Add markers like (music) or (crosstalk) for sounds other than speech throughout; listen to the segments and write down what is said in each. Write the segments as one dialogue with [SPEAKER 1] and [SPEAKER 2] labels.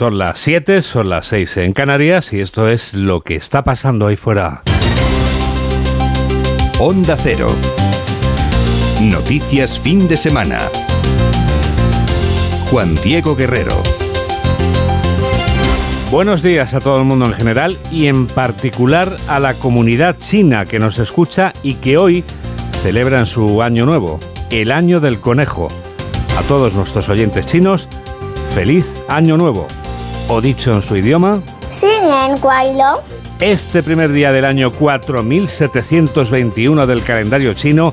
[SPEAKER 1] Son las 7, son las 6 en Canarias y esto es lo que está pasando ahí fuera.
[SPEAKER 2] Onda Cero. Noticias fin de semana. Juan Diego Guerrero.
[SPEAKER 1] Buenos días a todo el mundo en general y en particular a la comunidad china que nos escucha y que hoy celebran su año nuevo, el año del conejo. A todos nuestros oyentes chinos, feliz año nuevo. O dicho en su idioma, este primer día del año 4721 del calendario chino,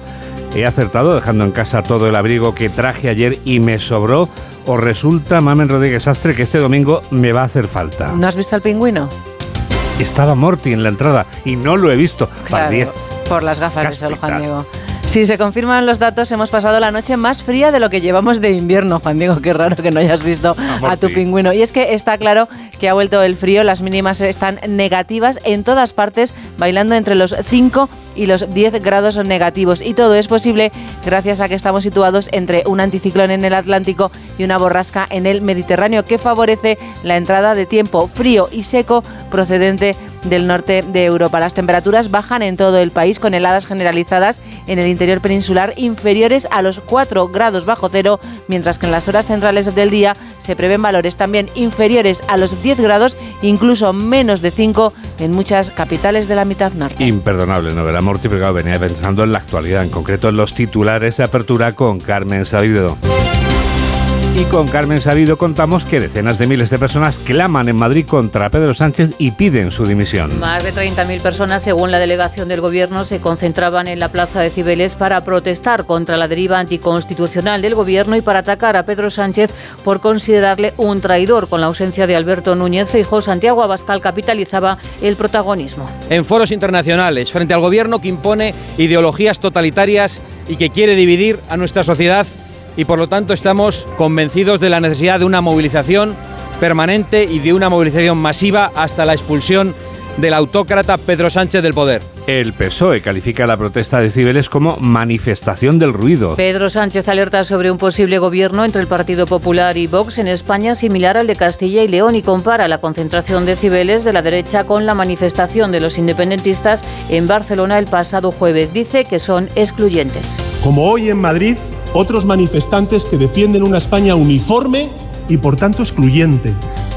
[SPEAKER 1] he acertado dejando en casa todo el abrigo que traje ayer y me sobró o resulta, Mamen Rodríguez Astre, que este domingo me va a hacer falta?
[SPEAKER 3] ¿No has visto al pingüino?
[SPEAKER 1] Estaba Morty en la entrada y no lo he visto.
[SPEAKER 3] Claro, por las gafas de Sol Juan Diego. Si se confirman los datos, hemos pasado la noche más fría de lo que llevamos de invierno, (laughs) Juan Diego. Qué raro que no hayas visto a, tu pingüino. Y es que está claro que ha vuelto el frío, las mínimas están negativas en todas partes, bailando entre los 5 y los 10 grados negativos. Y todo es posible gracias a que estamos situados entre un anticiclón en el Atlántico y una borrasca en el Mediterráneo que favorece la entrada de tiempo frío y seco procedente del norte de Europa. Las temperaturas bajan en todo el país con heladas generalizadas en el interior peninsular inferiores a los 4 grados bajo cero, mientras que en las horas centrales del día se prevén valores también inferiores a los 10 grados, incluso menos de 5 en muchas capitales de la mitad norte.
[SPEAKER 1] Imperdonable, ¿no? Verá, Morti, venía pensando en la actualidad, en concreto en los titulares de apertura con Carmen Sabido. Y con Carmen Sabido contamos que decenas de miles de personas claman en Madrid contra Pedro Sánchez y piden su dimisión.
[SPEAKER 4] Más de 30.000 personas, según la delegación del Gobierno, se concentraban en la Plaza de Cibeles para protestar contra la deriva anticonstitucional del Gobierno y para atacar a Pedro Sánchez por considerarle un traidor. Con la ausencia de Alberto Núñez Feijóo, Santiago Abascal capitalizaba el protagonismo.
[SPEAKER 5] En foros internacionales, frente al Gobierno que impone ideologías totalitarias y que quiere dividir a nuestra sociedad y por lo tanto estamos convencidos de la necesidad de una movilización permanente y de una movilización masiva hasta la expulsión del autócrata Pedro Sánchez del poder.
[SPEAKER 1] El PSOE califica la protesta de Cibeles como manifestación del ruido.
[SPEAKER 4] Pedro Sánchez alerta sobre un posible gobierno entre el Partido Popular y Vox en España similar al de Castilla y León y compara la concentración de Cibeles de la derecha con la manifestación de los independentistas en Barcelona el pasado jueves. Dice que son excluyentes.
[SPEAKER 6] Como hoy en Madrid, otros manifestantes que defienden una España uniforme y por tanto excluyente.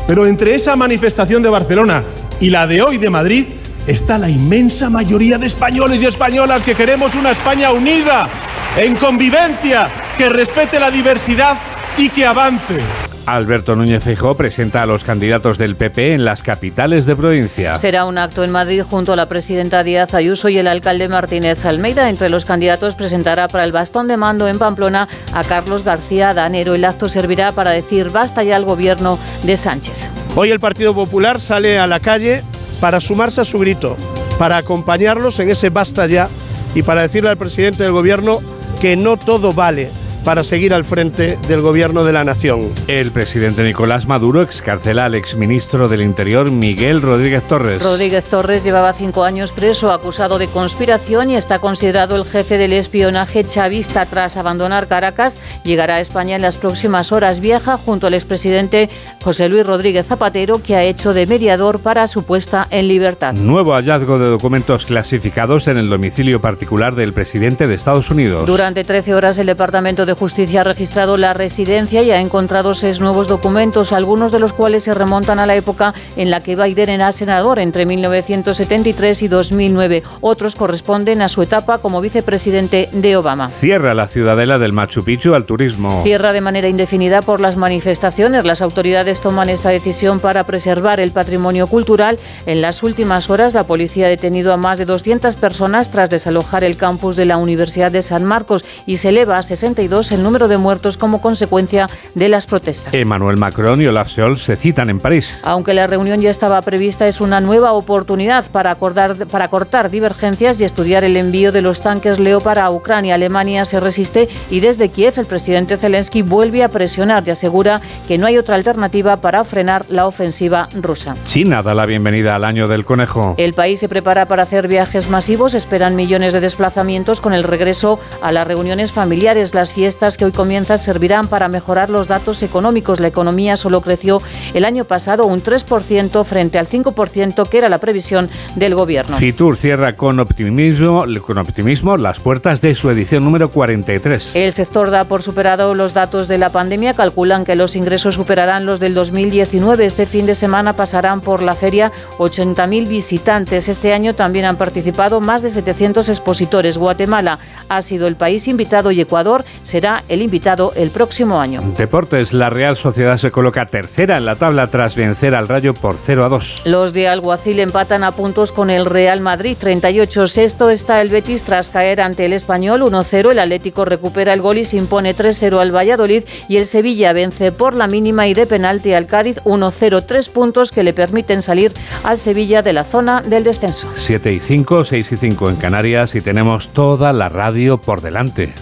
[SPEAKER 6] Pero entre esa manifestación de Barcelona y la de hoy de Madrid está la inmensa mayoría de españoles y españolas que queremos una España unida, en convivencia, que respete la diversidad y que avance.
[SPEAKER 1] Alberto Núñez Feijóo presenta a los candidatos del PP en las capitales de provincia.
[SPEAKER 4] Será un acto en Madrid junto a la presidenta Díaz Ayuso y el alcalde Martínez Almeida. Entre los candidatos presentará para el bastón de mando en Pamplona a Carlos García Danero. El acto servirá para decir basta ya al gobierno de Sánchez.
[SPEAKER 6] Hoy el Partido Popular sale a la calle para sumarse a su grito, para acompañarlos en ese basta ya y para decirle al presidente del gobierno que no todo vale para seguir al frente del gobierno de la nación.
[SPEAKER 1] El presidente Nicolás Maduro excarcela al exministro del Interior Miguel Rodríguez Torres.
[SPEAKER 4] Rodríguez Torres llevaba cinco años preso acusado de conspiración y está considerado el jefe del espionaje chavista tras abandonar Caracas. Llegará a España en las próximas horas. Viaja junto al expresidente José Luis Rodríguez Zapatero, que ha hecho de mediador para su puesta en libertad.
[SPEAKER 1] Nuevo hallazgo de documentos clasificados en el domicilio particular del presidente de Estados Unidos.
[SPEAKER 4] Durante 13 horas el Departamento de de Justicia ha registrado la residencia y ha encontrado seis nuevos documentos, algunos de los cuales se remontan a la época en la que Biden era senador, entre 1973 y 2009. Otros corresponden a su etapa como vicepresidente de Obama.
[SPEAKER 1] Cierra la ciudadela del Machu Picchu al turismo.
[SPEAKER 4] Cierra de manera indefinida por las manifestaciones. Las autoridades toman esta decisión para preservar el patrimonio cultural. En las últimas horas, la policía ha detenido a más de 200 personas tras desalojar el campus de la Universidad de San Marcos y se eleva a 62 el número de muertos como consecuencia de las protestas.
[SPEAKER 1] Emmanuel Macron y Olaf Scholz se citan en París.
[SPEAKER 4] Aunque la reunión ya estaba prevista, es una nueva oportunidad para, acordar, para cortar divergencias y estudiar el envío de los tanques Leopard a Ucrania. Alemania se resiste y desde Kiev el presidente Zelensky vuelve a presionar y asegura que no hay otra alternativa para frenar la ofensiva rusa.
[SPEAKER 1] China da la bienvenida al año del conejo.
[SPEAKER 4] El país se prepara para hacer viajes masivos, esperan millones de desplazamientos con el regreso a las reuniones familiares, las fiestas fiestas que hoy comienzan servirán para mejorar los datos económicos. La economía solo creció el año pasado un 3% frente al 5% que era la previsión del gobierno.
[SPEAKER 1] Fitur cierra con optimismo, con optimismo las puertas de su edición número 43.
[SPEAKER 4] El sector da por superado los datos de la pandemia. Calculan que los ingresos superarán los del 2019. Este fin de semana pasarán por la feria 80.000 visitantes. Este año también han participado más de 700 expositores. Guatemala ha sido el país invitado y Ecuador será el invitado el próximo año.
[SPEAKER 1] Deportes, la Real Sociedad se coloca tercera en la tabla tras vencer al Rayo por 0 a 2.
[SPEAKER 4] Los de Alguacil empatan a puntos con el Real Madrid 38. Sexto está el Betis tras caer ante el Español 1-0. El Atlético recupera el gol y se impone 3-0 al Valladolid y el Sevilla vence por la mínima y de penalti al Cádiz 1-0. Tres puntos que le permiten salir al Sevilla de la zona del descenso.
[SPEAKER 1] 7 y 5, 6 y 5 en Canarias y tenemos toda la radio por delante.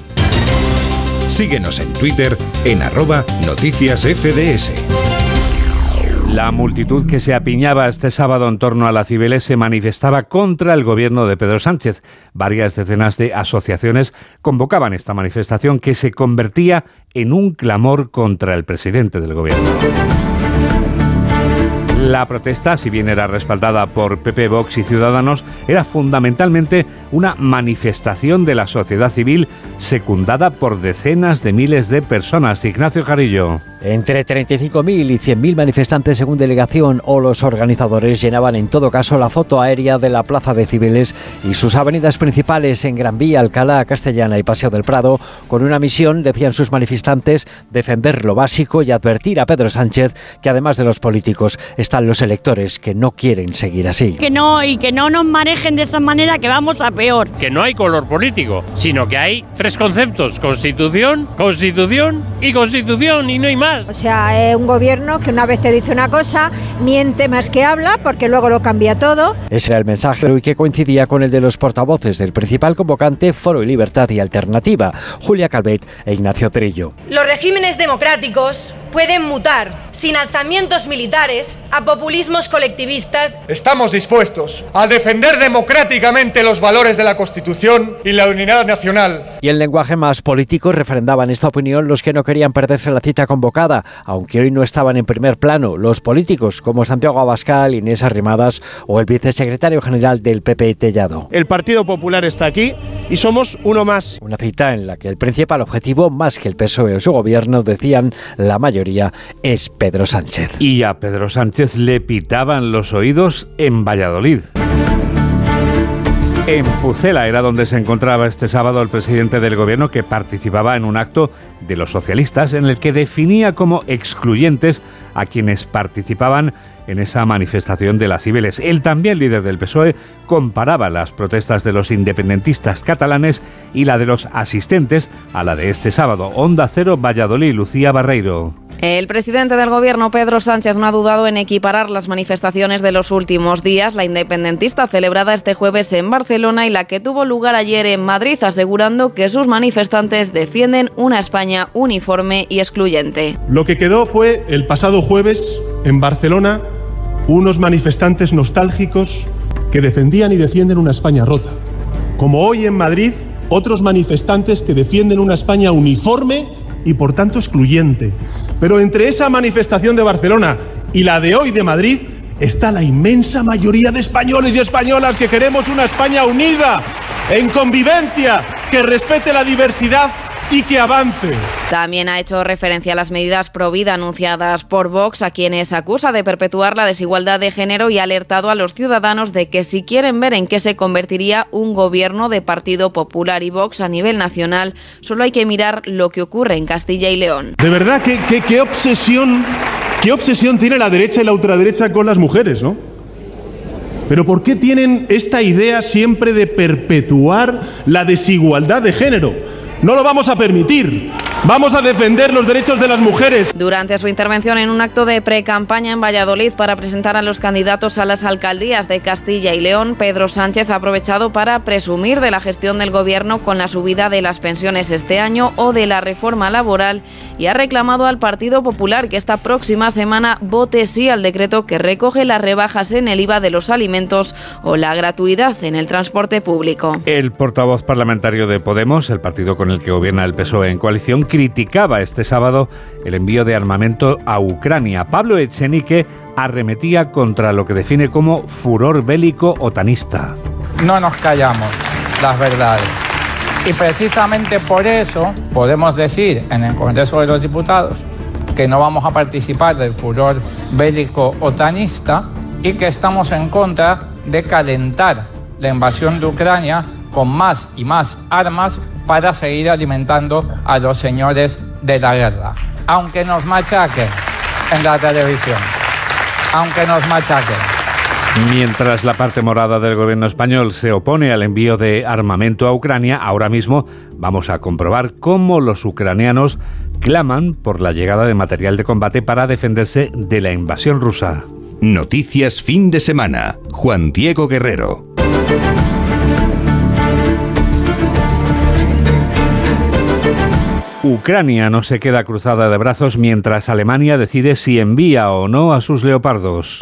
[SPEAKER 2] Síguenos en Twitter en arroba noticias FDS.
[SPEAKER 1] La multitud que se apiñaba este sábado en torno a la Cibeles se manifestaba contra el gobierno de Pedro Sánchez. Varias decenas de asociaciones convocaban esta manifestación que se convertía en un clamor contra el presidente del gobierno. La protesta, si bien era respaldada por PP, Vox y Ciudadanos, era fundamentalmente una manifestación de la sociedad civil secundada por decenas de miles de personas. Ignacio Jarillo.
[SPEAKER 7] Entre 35.000 y 100.000 manifestantes según delegación o los organizadores llenaban en todo caso la foto aérea de la Plaza de Cibeles y sus avenidas principales en Gran Vía, Alcalá, Castellana y Paseo del Prado, con una misión, decían sus manifestantes, defender lo básico y advertir a Pedro Sánchez que además de los políticos están los electores que no quieren seguir así.
[SPEAKER 8] Que no, y que no nos manejen de esa manera que vamos a peor.
[SPEAKER 9] Que no hay color político, sino que hay tres conceptos, constitución, constitución y constitución, y no hay más.
[SPEAKER 10] O sea, es un gobierno que una vez te dice una cosa, miente más que habla, porque luego lo cambia todo.
[SPEAKER 7] Ese era el mensaje y que coincidía con el de los portavoces del principal convocante Foro y Libertad y Alternativa, Julia Calvet e Ignacio Trillo.
[SPEAKER 11] Los regímenes democráticos pueden mutar sin alzamientos militares a populismos colectivistas.
[SPEAKER 12] Estamos dispuestos a defender democráticamente los valores de la Constitución y la unidad nacional.
[SPEAKER 7] Y en lenguaje más político refrendaban esta opinión los que no querían perderse la cita convocada aunque hoy no estaban en primer plano los políticos como Santiago Abascal, Inés Arrimadas o el vicesecretario general del PP Tellado.
[SPEAKER 13] El Partido Popular está aquí y somos uno más.
[SPEAKER 7] Una cita en la que el principal objetivo, más que el PSOE o su gobierno, decían la mayoría, es Pedro Sánchez.
[SPEAKER 1] Y a Pedro Sánchez le pitaban los oídos en Valladolid. En Pucela era donde se encontraba este sábado el presidente del gobierno que participaba en un acto de los socialistas en el que definía como excluyentes a quienes participaban en esa manifestación de las Cibeles. Él también, líder del PSOE, comparaba las protestas de los independentistas catalanes y la de los asistentes a la de este sábado. Onda Cero Valladolid, Lucía Barreiro.
[SPEAKER 14] El presidente del gobierno, Pedro Sánchez, no ha dudado en equiparar las manifestaciones de los últimos días, la independentista celebrada este jueves en Barcelona y la que tuvo lugar ayer en Madrid, asegurando que sus manifestantes defienden una España uniforme y excluyente.
[SPEAKER 6] Lo que quedó fue el pasado jueves en Barcelona unos manifestantes nostálgicos que defendían y defienden una España rota. Como hoy en Madrid, otros manifestantes que defienden una España uniforme y por tanto excluyente. Pero entre esa manifestación de Barcelona y la de hoy de Madrid está la inmensa mayoría de españoles y españolas que queremos una España unida, en convivencia, que respete la diversidad y que avance.
[SPEAKER 14] También ha hecho referencia a las medidas pro vida anunciadas por Vox, a quienes acusa de perpetuar la desigualdad de género y ha alertado a los ciudadanos de que si quieren ver en qué se convertiría un gobierno de Partido Popular y Vox a nivel nacional, solo hay que mirar lo que ocurre en Castilla y León.
[SPEAKER 6] De verdad, qué, qué, qué obsesión, qué obsesión tiene la derecha y la ultraderecha con las mujeres, ¿no? Pero ¿por qué tienen esta idea siempre de perpetuar la desigualdad de género? No lo vamos a permitir. Vamos a defender los derechos de las mujeres.
[SPEAKER 14] Durante su intervención en un acto de pre-campaña en Valladolid para presentar a los candidatos a las alcaldías de Castilla y León, Pedro Sánchez ha aprovechado para presumir de la gestión del gobierno con la subida de las pensiones este año o de la reforma laboral y ha reclamado al Partido Popular que esta próxima semana vote sí al decreto que recoge las rebajas en el IVA de los alimentos o la gratuidad en el transporte público.
[SPEAKER 1] El portavoz parlamentario de Podemos, el partido con el que gobierna el PSOE en coalición, criticaba este sábado el envío de armamento a Ucrania. Pablo Echenique arremetía contra lo que define como furor bélico otanista.
[SPEAKER 15] No nos callamos las verdades. Y precisamente por eso podemos decir en el Congreso de los Diputados que no vamos a participar del furor bélico otanista y que estamos en contra de calentar la invasión de Ucrania con más y más armas para seguir alimentando a los señores de la guerra. Aunque nos machaquen en la televisión, aunque nos machaquen.
[SPEAKER 1] Mientras la parte morada del gobierno español se opone al envío de armamento a Ucrania, ahora mismo vamos a comprobar cómo los ucranianos claman por la llegada de material de combate para defenderse de la invasión rusa.
[SPEAKER 2] Noticias fin de semana. Juan Diego Guerrero.
[SPEAKER 1] Ucrania no se queda cruzada de brazos mientras Alemania decide si envía o no a sus leopardos.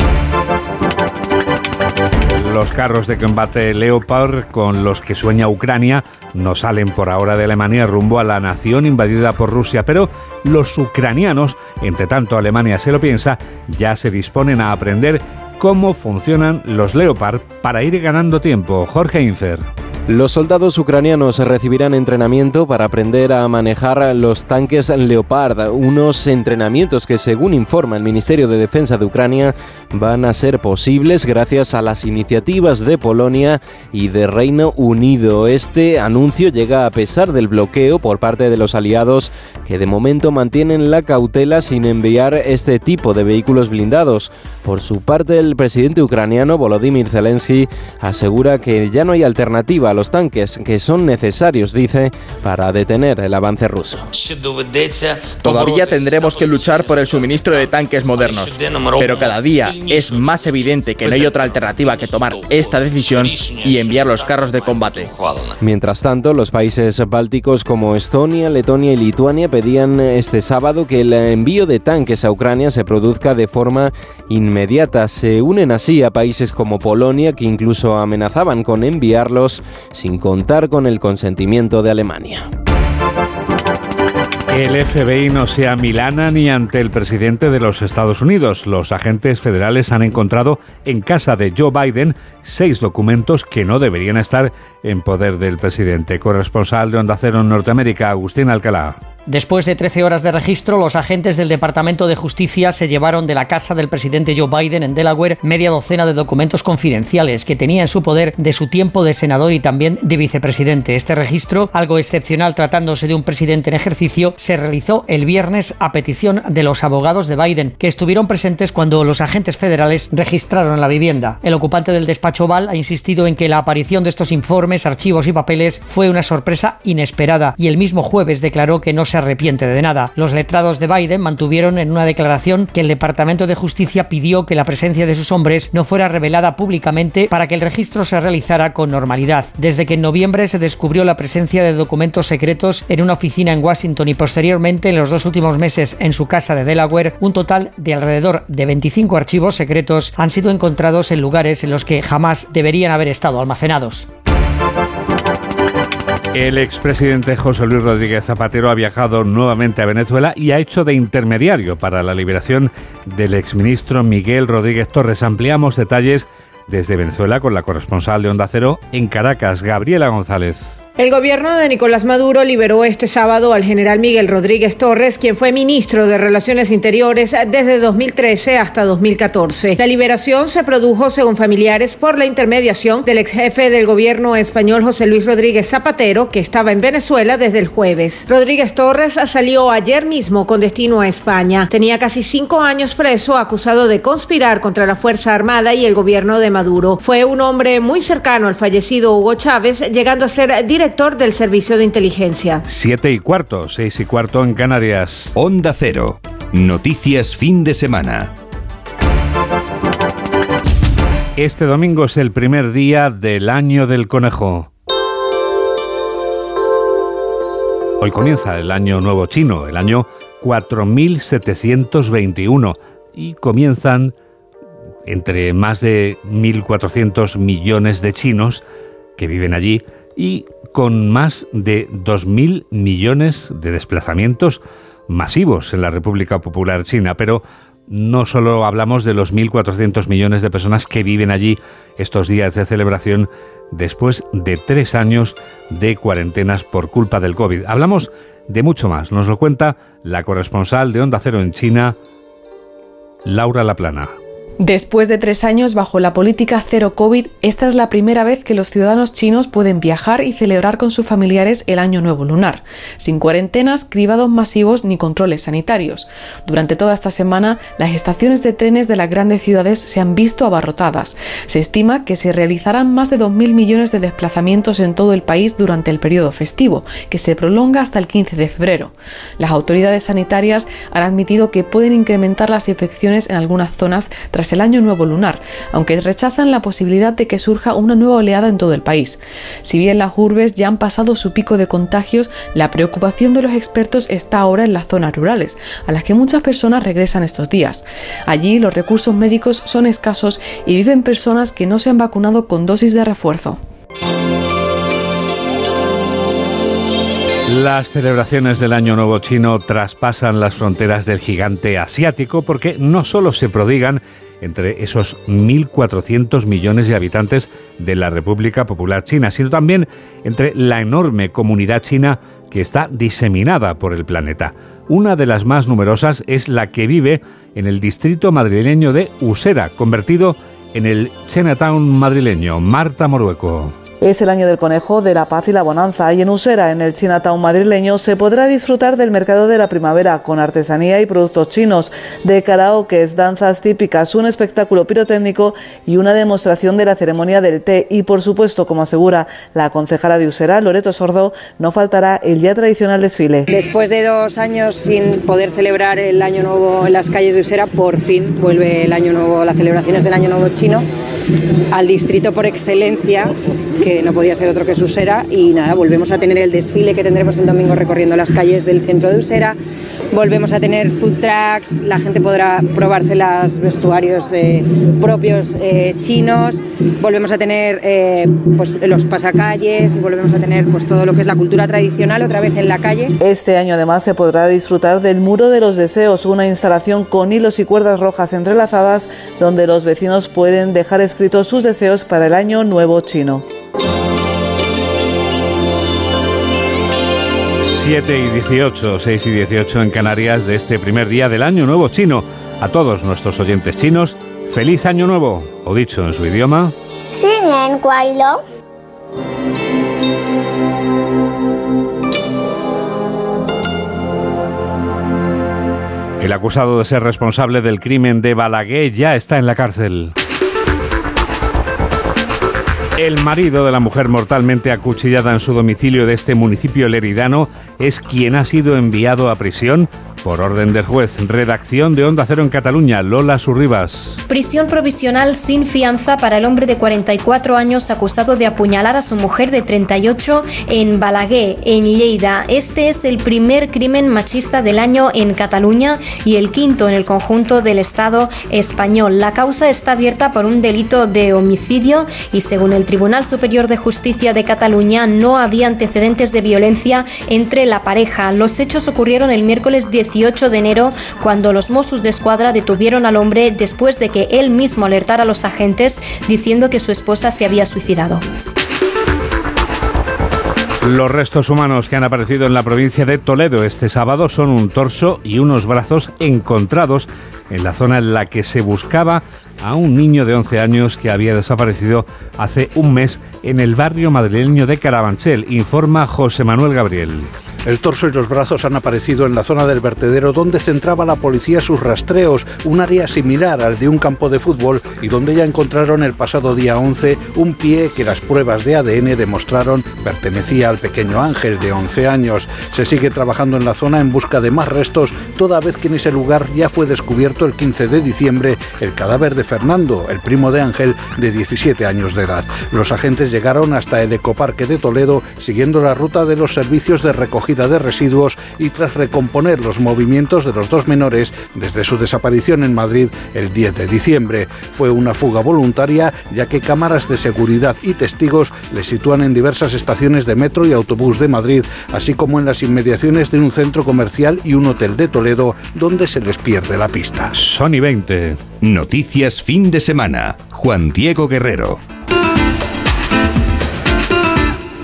[SPEAKER 1] Los carros de combate Leopard con los que sueña Ucrania no salen por ahora de Alemania rumbo a la nación invadida por Rusia, pero los ucranianos, entre tanto Alemania se lo piensa, ya se disponen a aprender cómo funcionan los Leopard para ir ganando tiempo. Jorge Infer.
[SPEAKER 16] Los soldados ucranianos recibirán entrenamiento para aprender a manejar los tanques Leopard, unos entrenamientos que según informa el Ministerio de Defensa de Ucrania van a ser posibles gracias a las iniciativas de Polonia y de Reino Unido. Este anuncio llega a pesar del bloqueo por parte de los aliados que de momento mantienen la cautela sin enviar este tipo de vehículos blindados. Por su parte, el presidente ucraniano Volodymyr Zelensky asegura que ya no hay alternativa los tanques que son necesarios, dice, para detener el avance ruso.
[SPEAKER 5] Todavía tendremos que luchar por el suministro de tanques modernos, pero cada día es más evidente que no hay otra alternativa que tomar esta decisión y enviar los carros de combate.
[SPEAKER 16] Mientras tanto, los países bálticos como Estonia, Letonia y Lituania pedían este sábado que el envío de tanques a Ucrania se produzca de forma inmediata. Se unen así a países como Polonia que incluso amenazaban con enviarlos sin contar con el consentimiento de Alemania.
[SPEAKER 1] El FBI no se amilana ni ante el presidente de los Estados Unidos. Los agentes federales han encontrado en casa de Joe Biden seis documentos que no deberían estar en poder del presidente. Corresponsal de Onda Cero en Norteamérica, Agustín Alcalá.
[SPEAKER 17] Después de 13 horas de registro, los agentes del Departamento de Justicia se llevaron de la casa del presidente Joe Biden en Delaware media docena de documentos confidenciales que tenía en su poder de su tiempo de senador y también de vicepresidente. Este registro, algo excepcional tratándose de un presidente en ejercicio, se realizó el viernes a petición de los abogados de Biden, que estuvieron presentes cuando los agentes federales registraron la vivienda. El ocupante del despacho Oval ha insistido en que la aparición de estos informes, archivos y papeles fue una sorpresa inesperada y el mismo jueves declaró que no se arrepiente de nada. Los letrados de Biden mantuvieron en una declaración que el Departamento de Justicia pidió que la presencia de sus hombres no fuera revelada públicamente para que el registro se realizara con normalidad. Desde que en noviembre se descubrió la presencia de documentos secretos en una oficina en Washington y posteriormente en los dos últimos meses en su casa de Delaware, un total de alrededor de 25 archivos secretos han sido encontrados en lugares en los que jamás deberían haber estado almacenados.
[SPEAKER 1] El expresidente José Luis Rodríguez Zapatero ha viajado nuevamente a Venezuela y ha hecho de intermediario para la liberación del exministro Miguel Rodríguez Torres. Ampliamos detalles desde Venezuela con la corresponsal de Onda Cero en Caracas, Gabriela González.
[SPEAKER 18] El gobierno de Nicolás Maduro liberó este sábado al general Miguel Rodríguez Torres, quien fue ministro de Relaciones Interiores desde 2013 hasta 2014. La liberación se produjo, según familiares, por la intermediación del ex jefe del gobierno español José Luis Rodríguez Zapatero, que estaba en Venezuela desde el jueves. Rodríguez Torres salió ayer mismo con destino a España. Tenía casi cinco años preso, acusado de conspirar contra la Fuerza Armada y el gobierno de Maduro. Fue un hombre muy cercano al fallecido Hugo Chávez, llegando a ser director director del Servicio de Inteligencia.
[SPEAKER 1] Siete y cuarto, seis y cuarto en Canarias.
[SPEAKER 2] Onda Cero. Noticias fin de semana.
[SPEAKER 1] Este domingo es el primer día del año del conejo. Hoy comienza el año nuevo chino, el año 4721, y comienzan entre más de 1.400 millones de chinos que viven allí y con más de 2.000 millones de desplazamientos masivos en la República Popular China. Pero no solo hablamos de los 1.400 millones de personas que viven allí estos días de celebración después de tres años de cuarentenas por culpa del COVID. Hablamos de mucho más. Nos lo cuenta la corresponsal de Onda Cero en China, Laura Laplana.
[SPEAKER 19] Después de tres años bajo la política cero COVID, esta es la primera vez que los ciudadanos chinos pueden viajar y celebrar con sus familiares el Año Nuevo Lunar, sin cuarentenas, cribados masivos ni controles sanitarios. Durante toda esta semana, las estaciones de trenes de las grandes ciudades se han visto abarrotadas. Se estima que se realizarán más de 2.000 millones de desplazamientos en todo el país durante el periodo festivo, que se prolonga hasta el 15 de febrero. Las autoridades sanitarias han admitido que pueden incrementar las infecciones en algunas zonas tras el año nuevo lunar, aunque rechazan la posibilidad de que surja una nueva oleada en todo el país. Si bien las urbes ya han pasado su pico de contagios, la preocupación de los expertos está ahora en las zonas rurales, a las que muchas personas regresan estos días. Allí los recursos médicos son escasos y viven personas que no se han vacunado con dosis de refuerzo.
[SPEAKER 1] Las celebraciones del Año Nuevo Chino traspasan las fronteras del gigante asiático porque no solo se prodigan entre esos 1.400 millones de habitantes de la República Popular China, sino también entre la enorme comunidad china que está diseminada por el planeta. Una de las más numerosas es la que vive en el distrito madrileño de Usera, convertido en el Chinatown madrileño. Marta Morueco.
[SPEAKER 20] Es el año del conejo, de la paz y la bonanza. Y en Usera, en el Chinatown madrileño, se podrá disfrutar del mercado de la primavera con artesanía y productos chinos, de karaokes, danzas típicas, un espectáculo pirotécnico y una demostración de la ceremonia del té. Y por supuesto, como asegura la concejala de Usera, Loreto Sordo, no faltará el ya tradicional desfile.
[SPEAKER 21] Después de dos años sin poder celebrar el año nuevo en las calles de Usera, por fin vuelve el año nuevo, las celebraciones del año nuevo chino al distrito por excelencia, que no podía ser otro que Usera, y nada, volvemos a tener el desfile que tendremos el domingo recorriendo las calles del centro de Usera, volvemos a tener food trucks, la gente podrá probarse los vestuarios eh, propios eh, chinos, volvemos a tener eh, pues, los pasacalles y volvemos a tener pues, todo lo que es la cultura tradicional otra vez en la calle.
[SPEAKER 20] Este año además se podrá disfrutar del Muro de los Deseos, una instalación con hilos y cuerdas rojas entrelazadas donde los vecinos pueden dejar escritos sus deseos para el año nuevo chino.
[SPEAKER 1] 7 y 18, 6 y 18 en Canarias de este primer día del Año Nuevo Chino. A todos nuestros oyentes chinos, feliz Año Nuevo, o dicho en su idioma. El acusado de ser responsable del crimen de Balaguer ya está en la cárcel. El marido de la mujer mortalmente acuchillada en su domicilio de este municipio leridano es quien ha sido enviado a prisión por orden del juez. Redacción de Onda Cero en Cataluña, Lola Surribas.
[SPEAKER 11] Prisión provisional sin fianza para el hombre de 44 años acusado de apuñalar a su mujer de 38 en Balaguer, en Lleida. Este es el primer crimen machista del año en Cataluña y el quinto en el conjunto del Estado español. La causa está abierta por un delito de homicidio y según el Tribunal Superior de Justicia de Cataluña no había antecedentes de violencia entre la pareja. Los hechos ocurrieron el miércoles 18 18 de enero, cuando los Mossos de Escuadra detuvieron al hombre después de que él mismo alertara a los agentes diciendo que su esposa se había suicidado.
[SPEAKER 1] Los restos humanos que han aparecido en la provincia de Toledo este sábado son un torso y unos brazos encontrados en la zona en la que se buscaba a un niño de 11 años que había desaparecido hace un mes en el barrio madrileño de Carabanchel, informa José Manuel Gabriel.
[SPEAKER 22] El torso y los brazos han aparecido en la zona del vertedero donde centraba la policía sus rastreos, un área similar al de un campo de fútbol y donde ya encontraron el pasado día 11 un pie que las pruebas de ADN demostraron pertenecía al pequeño Ángel de 11 años. Se sigue trabajando en la zona en busca de más restos, toda vez que en ese lugar ya fue descubierto el 15 de diciembre el cadáver de Fernando, el primo de Ángel de 17 años de edad. Los agentes llegaron hasta el ecoparque de Toledo siguiendo la ruta de los servicios de recogida de residuos y tras recomponer los movimientos de los dos menores desde su desaparición en Madrid el 10 de diciembre. Fue una fuga voluntaria ya que cámaras de seguridad y testigos le sitúan en diversas estaciones de metro y autobús de Madrid, así como en las inmediaciones de un centro comercial y un hotel de Toledo donde se les pierde la pista.
[SPEAKER 1] Sony 20.
[SPEAKER 2] Noticias fin de semana. Juan Diego Guerrero.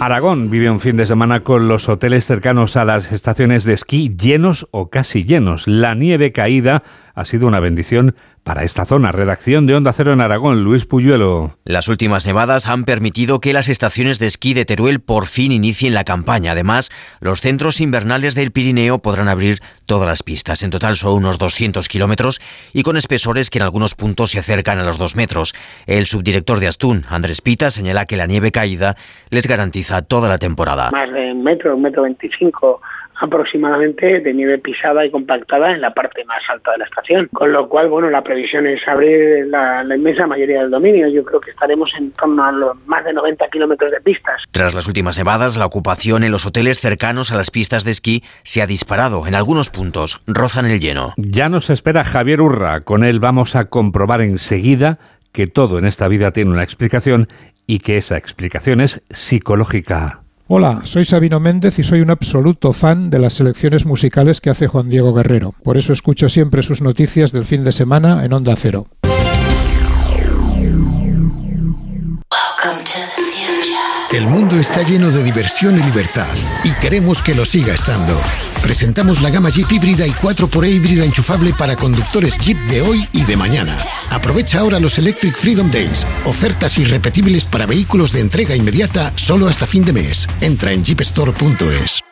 [SPEAKER 1] Aragón vive un fin de semana con los hoteles cercanos a las estaciones de esquí llenos o casi llenos. La nieve caída ha sido una bendición para esta zona. Redacción de Onda Cero en Aragón, Luis Puyuelo.
[SPEAKER 23] Las últimas nevadas han permitido que las estaciones de esquí de Teruel por fin inicien la campaña. Además, los centros invernales del Pirineo podrán abrir todas las pistas. En total son unos 200 kilómetros y con espesores que en algunos puntos se acercan a los 2 metros. El subdirector de Astún, Andrés Pita, señala que la nieve caída les garantiza toda la temporada.
[SPEAKER 24] Más de un metro, un metro veinticinco aproximadamente de nieve pisada y compactada en la parte más alta de la estación. Con lo cual, bueno, la previsión es abrir la, inmensa mayoría del dominio. Yo creo que estaremos en torno a los más de 90 kilómetros de pistas.
[SPEAKER 23] Tras las últimas nevadas, la ocupación en los hoteles cercanos a las pistas de esquí se ha disparado. En algunos puntos rozan el lleno.
[SPEAKER 1] Ya nos espera Javier Urra. Con él vamos a comprobar enseguida que todo en esta vida tiene una explicación y que esa explicación es psicológica.
[SPEAKER 25] Hola, soy Sabino Méndez y soy un absoluto fan de las selecciones musicales que hace Juan Diego Guerrero. Por eso escucho siempre sus noticias del fin de semana en Onda Cero.
[SPEAKER 26] El mundo está lleno de diversión y libertad y queremos que lo siga estando. Presentamos la gama Jeep híbrida y 4xE híbrida enchufable para conductores Jeep de hoy y de mañana. Aprovecha ahora los Electric Freedom Days, ofertas irrepetibles para vehículos de entrega inmediata solo hasta fin de mes. Entra en jeepstore.es.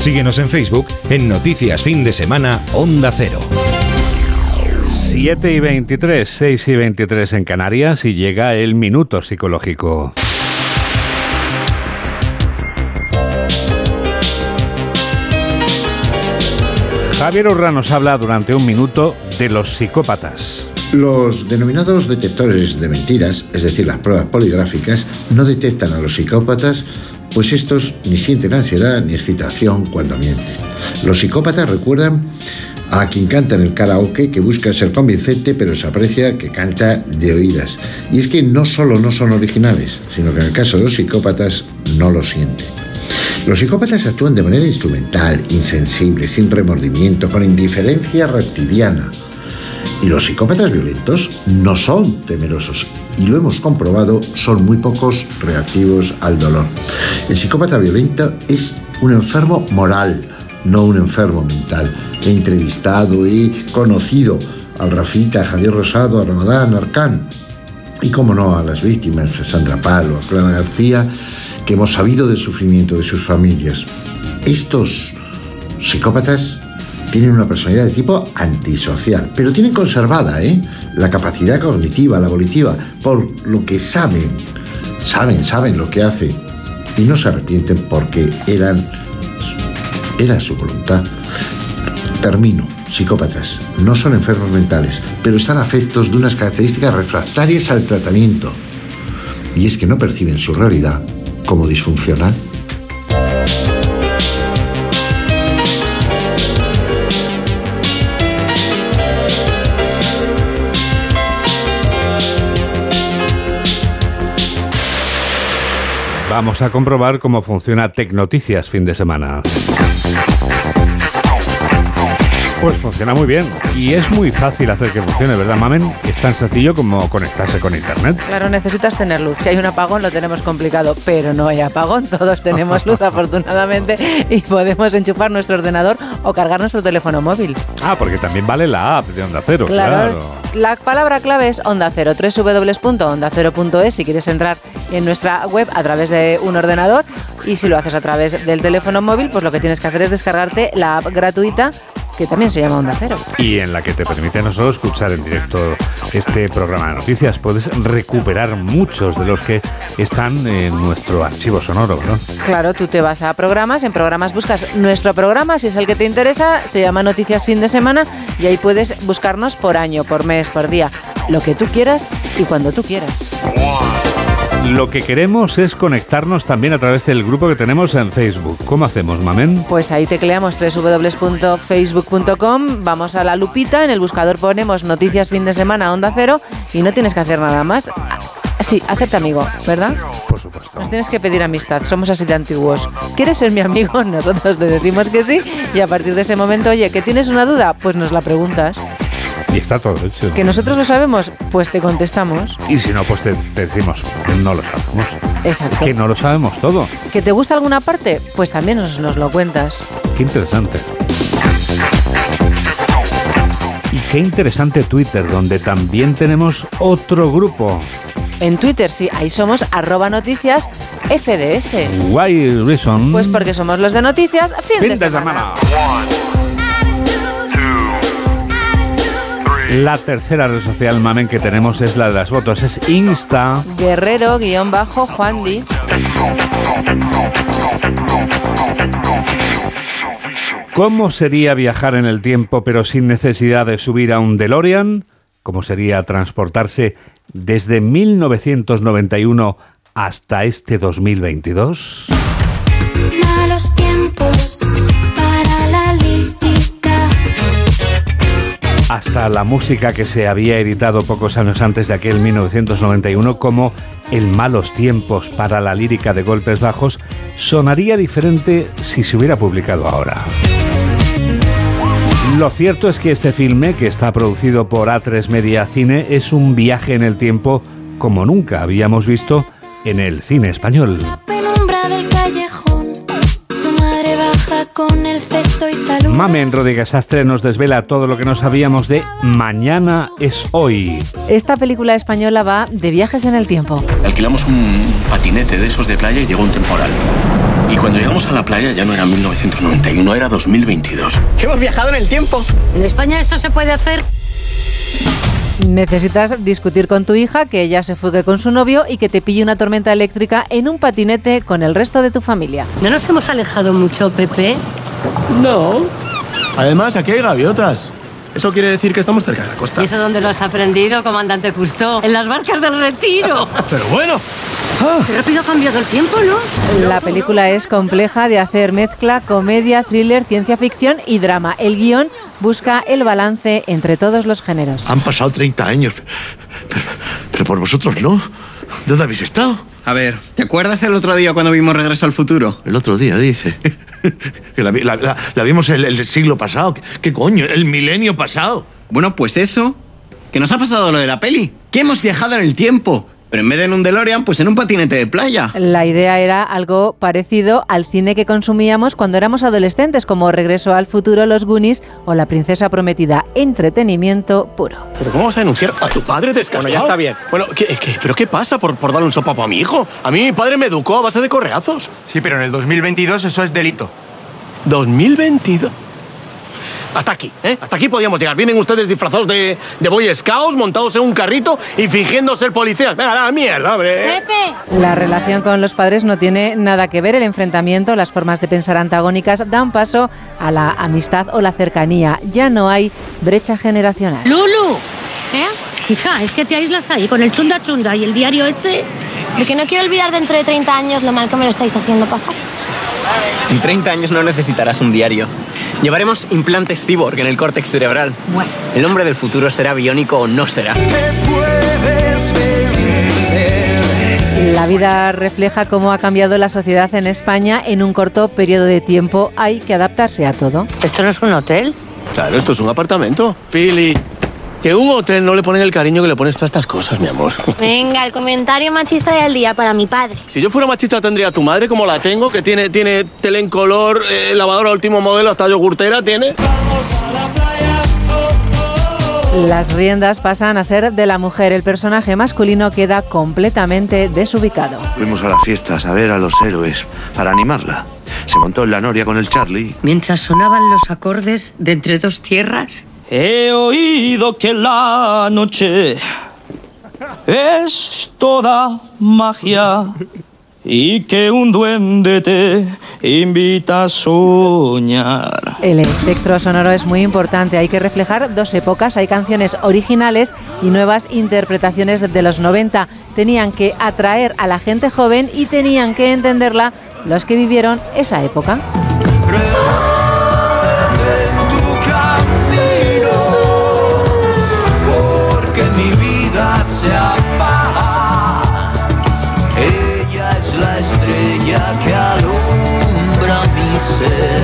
[SPEAKER 2] Síguenos en Facebook en Noticias Fin de Semana Onda Cero.
[SPEAKER 1] 7 y 23, 6 y 23 en Canarias y llega el minuto psicológico. Javier Urra nos habla durante un minuto de los psicópatas.
[SPEAKER 27] Los denominados detectores de mentiras, es decir, las pruebas poligráficas, no detectan a los psicópatas, pues estos ni sienten ansiedad ni excitación cuando mienten. Los psicópatas recuerdan a quien canta en el karaoke que busca ser convincente pero se aprecia que canta de oídas. Y es que no solo no son originales, sino que en el caso de los psicópatas no lo sienten. Los psicópatas actúan de manera instrumental, insensible, sin remordimiento, con indiferencia reptiliana. Y los psicópatas violentos no son temerosos y lo hemos comprobado, son muy pocos reactivos al dolor. El psicópata violento es un enfermo moral, no un enfermo mental. He entrevistado, he conocido al Rafita, a Javier Rosado, a Ramadán, a Arcán y, como no, a las víctimas, a Sandra Palo, a Clara García, que hemos sabido del sufrimiento de sus familias. Estos psicópatas tienen una personalidad de tipo antisocial, pero tienen conservada ¿eh? la capacidad cognitiva, la volitiva, por lo que saben, saben, saben lo que hacen y no se arrepienten porque eran era su voluntad. Termino. Psicópatas no son enfermos mentales, pero están afectos de unas características refractarias al tratamiento. Y es que no perciben su realidad como disfuncional.
[SPEAKER 1] Vamos a comprobar cómo funciona Tecnoticias fin de semana. Pues funciona muy bien y es muy fácil hacer que funcione, ¿verdad, Mamen? Es tan sencillo como conectarse con Internet.
[SPEAKER 3] Claro, necesitas tener luz. Si hay un apagón lo tenemos complicado, pero no hay apagón. (laughs) Todos tenemos luz (laughs) afortunadamente y podemos enchufar nuestro ordenador o cargar nuestro teléfono móvil.
[SPEAKER 1] Ah, porque también vale la app de Onda Cero, claro.
[SPEAKER 3] La palabra clave es Onda Cero, www.ondacero.es si quieres entrar en nuestra web a través de un ordenador y si lo haces a través del teléfono móvil, pues lo que tienes que hacer es descargarte la app gratuita que también se llama Onda Cero.
[SPEAKER 1] Y en la que te permite no solo escuchar en directo este programa de noticias, puedes recuperar muchos de los que están en nuestro archivo sonoro, ¿no?
[SPEAKER 3] Claro, tú te vas a programas, en programas buscas nuestro programa, si es el que te interesa, se llama Noticias Fin de Semana y ahí puedes buscarnos por año, por mes, por día, lo que tú quieras y cuando tú quieras.
[SPEAKER 1] Lo que queremos es conectarnos también a través del grupo que tenemos en Facebook. ¿Cómo hacemos, Mamen?
[SPEAKER 3] Pues ahí tecleamos www.facebook.com, vamos a la lupita, en el buscador ponemos Noticias Fin de Semana Onda Cero y no tienes que hacer nada más. Sí, acepta amigo, ¿verdad?
[SPEAKER 1] Por supuesto.
[SPEAKER 3] Nos tienes que pedir amistad, somos así de antiguos. ¿Quieres ser mi amigo? (laughs) Nosotros te decimos que sí y a partir de ese momento, oye, ¿que tienes una duda? Pues nos la preguntas.
[SPEAKER 1] Está todo hecho.
[SPEAKER 3] ¿Que nosotros lo sabemos? Pues te contestamos.
[SPEAKER 1] Y si no, pues te, decimos, no lo sabemos.
[SPEAKER 3] Exacto.
[SPEAKER 1] que no lo sabemos todo.
[SPEAKER 3] ¿Que te gusta alguna parte? Pues también nos, nos lo cuentas.
[SPEAKER 1] Qué interesante. Y qué interesante Twitter, donde también tenemos otro grupo.
[SPEAKER 3] En Twitter, sí, ahí somos arroba noticias FDS.
[SPEAKER 1] Why reason?
[SPEAKER 3] Pues porque somos los de noticias fin, de, semana.
[SPEAKER 1] La tercera red social, mamen, que tenemos es la de las fotos. Es Insta.
[SPEAKER 3] Guerrero-Juan Di.
[SPEAKER 1] ¿Cómo sería viajar en el tiempo pero sin necesidad de subir a un DeLorean? ¿Cómo sería transportarse desde 1991 hasta este 2022?
[SPEAKER 28] Malos tiempos
[SPEAKER 1] hasta la música que se había editado pocos años antes de aquel 1991 como El malos tiempos para la lírica de golpes bajos sonaría diferente si se hubiera publicado ahora. Lo cierto es que este filme, que está producido por A3 Media Cine, es un viaje en el tiempo como nunca habíamos visto en el cine español.
[SPEAKER 28] Con el cesto y salud.
[SPEAKER 1] Mamen Rodríguez Astre nos desvela todo lo que no sabíamos de Mañana es hoy.
[SPEAKER 3] Esta película española va de viajes en el tiempo.
[SPEAKER 29] Alquilamos un patinete de esos de playa y llegó un temporal. Y cuando llegamos a la playa ya no era 1991, era 2022.
[SPEAKER 30] Hemos viajado en el tiempo.
[SPEAKER 28] ¿En España eso se puede hacer?
[SPEAKER 3] Necesitas discutir con tu hija, que ella se fugue con su novio y que te pille una tormenta eléctrica en un patinete con el resto de tu familia.
[SPEAKER 28] ¿No nos hemos alejado mucho, Pepe?
[SPEAKER 30] No. Además, aquí hay gaviotas. Eso quiere decir que estamos cerca de la costa.
[SPEAKER 28] ¿Y eso dónde lo has aprendido, comandante Cousteau? En las barcas del retiro. (laughs)
[SPEAKER 30] Pero bueno.
[SPEAKER 28] Ah. Qué rápido ha cambiado el tiempo, ¿no?
[SPEAKER 3] La película es compleja de hacer mezcla, comedia, thriller, ciencia ficción y drama. El guion busca el balance entre todos los géneros.
[SPEAKER 30] Han pasado 30 años, pero, por vosotros no. ¿Dónde habéis estado?
[SPEAKER 29] A ver, ¿te acuerdas el otro día cuando vimos Regreso al Futuro?
[SPEAKER 30] El otro día, dice. la, vimos el, siglo pasado. ¿Qué coño? El milenio pasado.
[SPEAKER 29] Bueno, pues eso. ¿Qué nos ha pasado lo de la peli. Que hemos viajado en el tiempo. Pero en vez de en un DeLorean, pues en un patinete de playa.
[SPEAKER 3] La idea era algo parecido al cine que consumíamos cuando éramos adolescentes, como Regreso al futuro, Los Goonies o La princesa prometida. Entretenimiento puro.
[SPEAKER 30] ¿Pero cómo vas a denunciar a tu padre descasado?
[SPEAKER 29] Bueno, ya está bien.
[SPEAKER 30] Bueno, ¿qué, pero qué pasa por, por darle un sopapo a mi hijo? A mí mi padre me educó a base de correazos.
[SPEAKER 29] Sí, pero en el 2022 eso es delito.
[SPEAKER 30] ¿2022? Hasta aquí, ¿eh? Hasta aquí podíamos llegar. Vienen ustedes disfrazados de, de Boy Scouts, montados en un carrito y fingiendo ser policías. Venga, la mierda, hombre.
[SPEAKER 3] Pepe. La relación con los padres no tiene nada que ver. El enfrentamiento, las formas de pensar antagónicas dan paso a la amistad o la cercanía. Ya no hay brecha generacional.
[SPEAKER 17] Lulu. Hija, es que te aíslas ahí con el chunda chunda y el diario ese.
[SPEAKER 31] Porque no quiero olvidar dentro de 30 años lo mal que me lo estáis haciendo pasar.
[SPEAKER 29] En 30 años no necesitarás un diario. Llevaremos implantes cyborg en el córtex cerebral.
[SPEAKER 31] Bueno.
[SPEAKER 29] El hombre del futuro será biónico o no será.
[SPEAKER 3] La vida refleja cómo ha cambiado la sociedad en España en un corto periodo de tiempo. Hay que adaptarse a todo.
[SPEAKER 17] ¿Esto no es un hotel?
[SPEAKER 30] Claro, esto es un apartamento. Pili, que un hotel no le ponen el cariño que le pones tú a estas cosas, mi amor. (laughs)
[SPEAKER 31] Venga, el comentario machista del día para mi padre.
[SPEAKER 30] Si yo fuera machista tendría a tu madre como la tengo, que tiene, tiene tele en color, eh, lavadora último modelo, hasta yogurtera tiene.
[SPEAKER 3] Las riendas pasan a ser de la mujer. El personaje masculino queda completamente desubicado.
[SPEAKER 32] Fuimos a la fiesta a ver a los héroes para animarla. Se montó en la noria con el Charlie.
[SPEAKER 17] Mientras sonaban los acordes de Entre dos tierras.
[SPEAKER 33] He oído que la noche es toda magia y que un duende te invita a soñar.
[SPEAKER 3] El espectro sonoro es muy importante. Hay que reflejar dos épocas. Hay canciones originales y nuevas interpretaciones de los 90. Tenían que atraer a la gente joven y tenían que entenderla los que vivieron esa época.
[SPEAKER 34] Se apaga. Ella es la estrella que alumbra mi ser.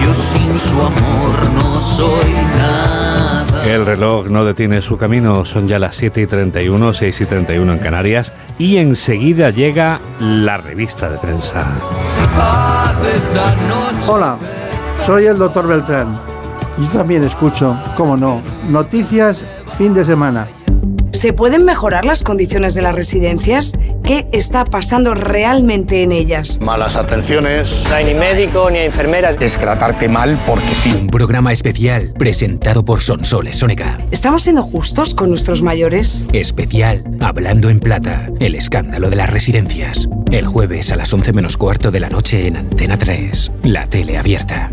[SPEAKER 34] Yo sin su amor no soy nada.
[SPEAKER 1] El reloj no detiene su camino, son ya las 7 y 31, 6 y 31 en Canarias y enseguida llega la revista de prensa.
[SPEAKER 35] Hola, soy el doctor Beltrán. Yo también escucho, cómo no, noticias fin de semana.
[SPEAKER 36] ¿Se pueden mejorar las condiciones de las residencias? ¿Qué está pasando realmente en ellas?
[SPEAKER 37] Malas atenciones.
[SPEAKER 38] No hay ni médico ni enfermera.
[SPEAKER 37] Es tratarte mal porque sí.
[SPEAKER 39] Un programa especial presentado por Sonsoles Sónica.
[SPEAKER 36] ¿Estamos siendo justos con nuestros mayores?
[SPEAKER 39] Especial Hablando en Plata, el escándalo de las residencias. El jueves a las 11 menos cuarto de la noche en Antena 3, la tele abierta.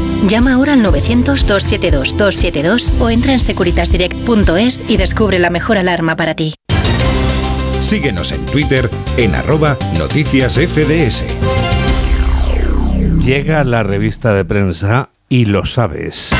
[SPEAKER 40] Llama ahora al 900-272-272 o entra en securitasdirect.es y descubre la mejor alarma para ti.
[SPEAKER 2] Síguenos en Twitter en arroba noticias FDS.
[SPEAKER 1] Llega la revista de prensa y lo sabes.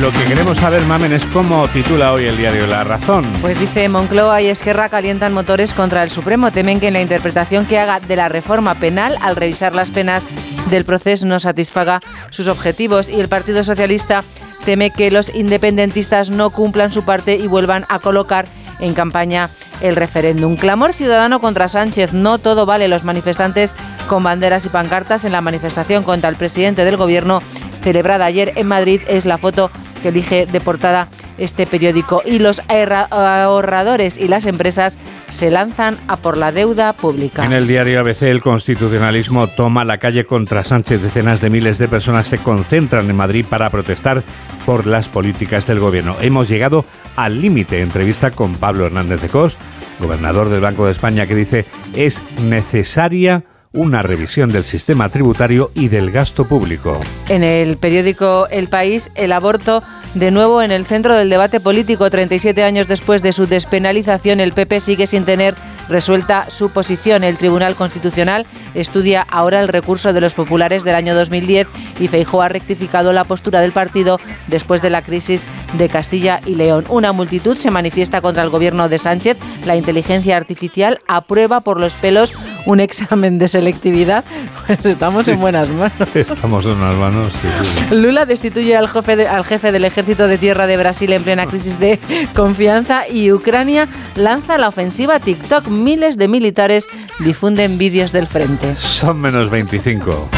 [SPEAKER 1] Lo que queremos saber, Mamen, es cómo titula hoy el diario La Razón.
[SPEAKER 3] Pues dice Moncloa y Esquerra calientan motores contra el Supremo. Temen que en la interpretación que haga de la reforma penal, al revisar las penas del proceso, no satisfaga sus objetivos. Y el Partido Socialista teme que los independentistas no cumplan su parte y vuelvan a colocar en campaña el referéndum. Clamor ciudadano contra Sánchez. No todo vale. Los manifestantes con banderas y pancartas en la manifestación contra el presidente del gobierno celebrada ayer en Madrid es la foto que elige de portada este periódico. Y los ahorradores y las empresas se lanzan a por la deuda pública.
[SPEAKER 1] En el diario ABC el constitucionalismo toma la calle contra Sánchez. Decenas de miles de personas se concentran en Madrid para protestar por las políticas del gobierno. Hemos llegado al límite. Entrevista con Pablo Hernández de Cos, gobernador del Banco de España, que dice es necesaria una revisión del sistema tributario y del gasto público.
[SPEAKER 3] En el periódico El País, el aborto de nuevo en el centro del debate político. 37 años después de su despenalización, el PP sigue sin tener resuelta su posición. El Tribunal Constitucional estudia ahora el recurso de los populares del año 2010 y Feijóo ha rectificado la postura del partido después de la crisis de Castilla y León. Una multitud se manifiesta contra el gobierno de Sánchez. La inteligencia artificial aprueba por los pelos un examen de selectividad, (laughs) pues estamos
[SPEAKER 1] Sí. (laughs)
[SPEAKER 3] en buenas manos.
[SPEAKER 1] Estamos en unas manos, sí, sí.
[SPEAKER 3] Lula destituye al jefe, de- al jefe del ejército de tierra de Brasil en plena crisis de confianza y Ucrania lanza la ofensiva TikTok. Miles de militares difunden vídeos del frente.
[SPEAKER 1] Son menos 25.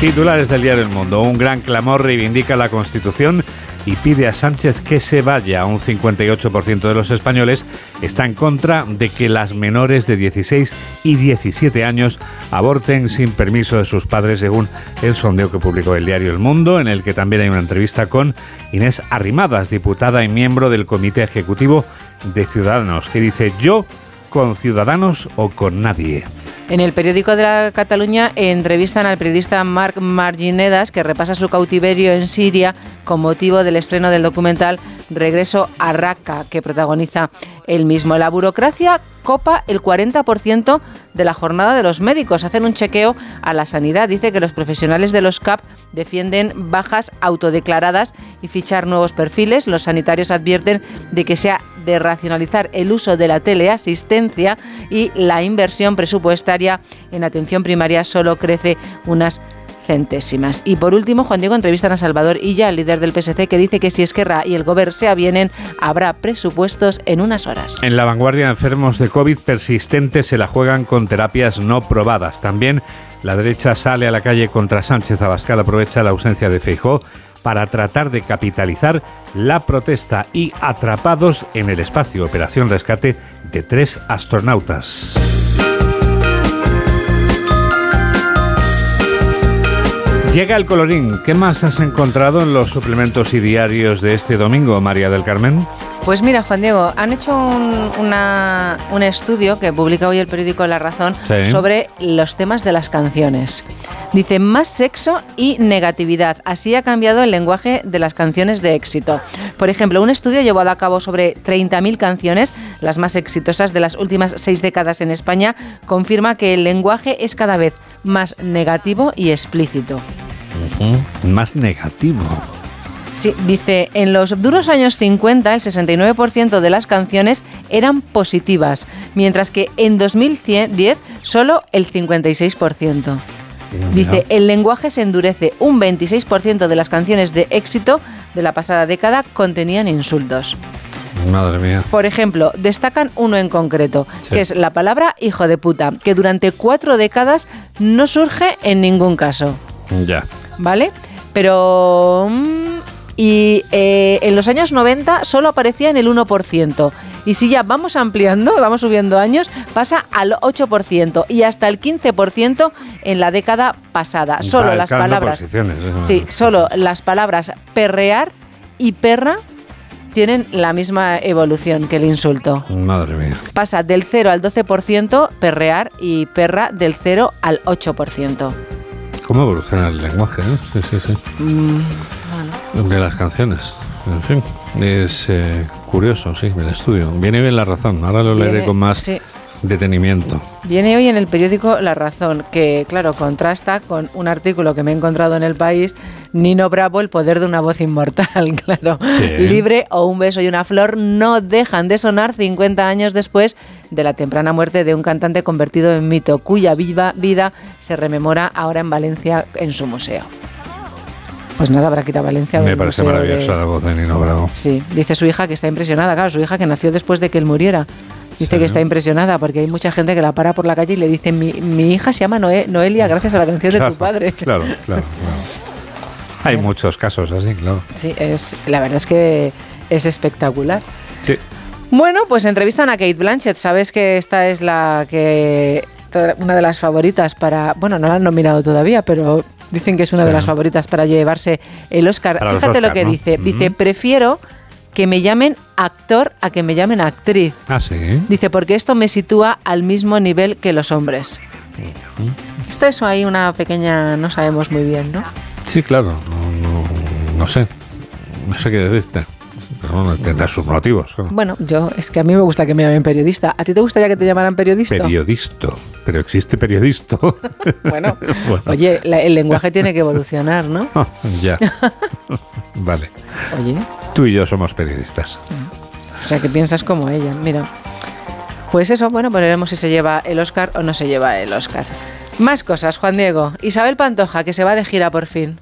[SPEAKER 1] Titulares del diario El Mundo. Un gran clamor reivindica la Constitución y pide a Sánchez que se vaya. Un 58% de los españoles está en contra de que las menores de 16 y 17 años aborten sin permiso de sus padres, según el sondeo que publicó el diario El Mundo, en el que también hay una entrevista con Inés Arrimadas, diputada y miembro del Comité Ejecutivo de Ciudadanos, que dice yo con Ciudadanos o con nadie.
[SPEAKER 3] En el periódico de la Cataluña entrevistan al periodista Marc Marginedas, que repasa su cautiverio en Siria con motivo del estreno del documental Regreso a Raqqa, que protagoniza él mismo. La burocracia copa el 40% de la jornada de los médicos. Hacen un chequeo a la sanidad. Dice que los profesionales de los CAP defienden bajas autodeclaradas y fichar nuevos perfiles. Los sanitarios advierten de que se ha de racionalizar el uso de la teleasistencia y la inversión presupuestaria en atención primaria solo crece unas centésimas. Y por último, Juan Diego entrevistan a Salvador Illa, el líder del PSC, que dice que si Esquerra y el Gobierno se avienen, habrá presupuestos en unas horas.
[SPEAKER 1] En la vanguardia, enfermos de COVID persistentes se la juegan con terapias no probadas. También la derecha sale a la calle contra Sánchez Abascal, aprovecha la ausencia de Feijó para tratar de capitalizar la protesta y atrapados en el espacio Operación Rescate de tres astronautas. Llega el colorín. ¿Qué más has encontrado en los suplementos y diarios de este domingo, María del Carmen?
[SPEAKER 3] Pues mira, Juan Diego, han hecho un, una- un estudio que publica hoy el periódico La Razón
[SPEAKER 1] Sí.
[SPEAKER 3] sobre los temas de las canciones. Dice más sexo y negatividad. Así ha cambiado el lenguaje de las canciones de éxito. Por ejemplo, un estudio llevado a cabo sobre 30.000 canciones, las más exitosas de las últimas seis décadas en España, confirma que el lenguaje es cada vez más negativo y explícito.
[SPEAKER 1] Más negativo.
[SPEAKER 3] Sí, dice, en los duros años 50 el 69% de las canciones eran positivas, mientras que en 2010 solo el 56%. Dice, el lenguaje se endurece. Un 26% de las canciones de éxito de la pasada década contenían insultos.
[SPEAKER 1] Madre mía.
[SPEAKER 3] Por ejemplo, destacan uno en concreto,
[SPEAKER 1] Sí.
[SPEAKER 3] que es la palabra hijo de puta, que durante cuatro décadas no surge en ningún caso.
[SPEAKER 1] Ya.
[SPEAKER 3] ¿vale? Pero... mm, y eh, en los años 90 solo aparecía en el 1%. Y si ya vamos ampliando, vamos subiendo años, pasa al 8% y hasta el 15% en la década pasada. Solo las palabras... Sí, solo las palabras perrear y perra tienen la misma evolución que el insulto.
[SPEAKER 1] Madre mía.
[SPEAKER 3] Pasa del 0 al 12% perrear y perra del 0 al 8%.
[SPEAKER 1] ¿Cómo evoluciona el lenguaje? eh? Sí, sí, sí. De las canciones. En fin, es eh, curioso, sí, el estudio. Viene bien la razón. Ahora lo leeré con más
[SPEAKER 3] sí.
[SPEAKER 1] detenimiento.
[SPEAKER 3] Viene hoy en el periódico La Razón, que claro, contrasta con un artículo que me he encontrado en el país, Nino Bravo, el poder de una voz inmortal, (laughs) claro.
[SPEAKER 1] Sí.
[SPEAKER 3] Libre o un beso y una flor no dejan de sonar 50 años después de la temprana muerte de un cantante convertido en mito, cuya viva vida se rememora ahora en Valencia en su museo. Pues nada, habrá que ir a Valencia.
[SPEAKER 1] Me parece maravillosa
[SPEAKER 3] de-
[SPEAKER 1] la voz de Nino Bravo.
[SPEAKER 3] Sí, dice su hija que está impresionada, claro, su hija que nació después de que él muriera. Dice que está impresionada porque hay mucha gente que la para por la calle y le dice, mi, mi hija se llama Noe- Noelia gracias a la canción de tu padre. (laughs)
[SPEAKER 1] Claro, claro, claro. Hay muchos casos así, claro.
[SPEAKER 3] Sí, es, la verdad es que es espectacular.
[SPEAKER 1] Sí.
[SPEAKER 3] Bueno, pues entrevistan a Kate Blanchett. Sabes que esta es la que una de las favoritas para, bueno, no la han nominado todavía, pero dicen que es una de las favoritas para llevarse el Oscar.
[SPEAKER 1] Para
[SPEAKER 3] Fíjate lo que
[SPEAKER 1] ¿no?
[SPEAKER 3] dice. Dice, prefiero que me llamen actor a que me llamen actriz.
[SPEAKER 1] Ah, sí.
[SPEAKER 3] Dice, porque esto me sitúa al mismo nivel que los hombres. Esto es ahí una pequeña, no sabemos muy bien, ¿no?
[SPEAKER 1] Sí, claro. No, no- no sé. No sé qué decirte. Bueno, tendrá sus motivos.
[SPEAKER 3] Bueno, yo, es que a mí me gusta que me llamen periodista. ¿A ti te gustaría que te llamaran periodista?
[SPEAKER 1] Periodista. Pero existe periodista. (laughs)
[SPEAKER 3] Bueno, (laughs)
[SPEAKER 1] Bueno.
[SPEAKER 3] Oye, la- el lenguaje tiene que evolucionar, ¿no? (laughs)
[SPEAKER 1] ya. vale.
[SPEAKER 3] Oye,
[SPEAKER 1] Tú y yo somos periodistas.
[SPEAKER 3] o sea, que piensas como ella. Mira. Pues eso, bueno, pues veremos si se lleva el Oscar o no se lleva el Oscar. Más cosas, Juan Diego. Isabel Pantoja, que se va de gira por fin.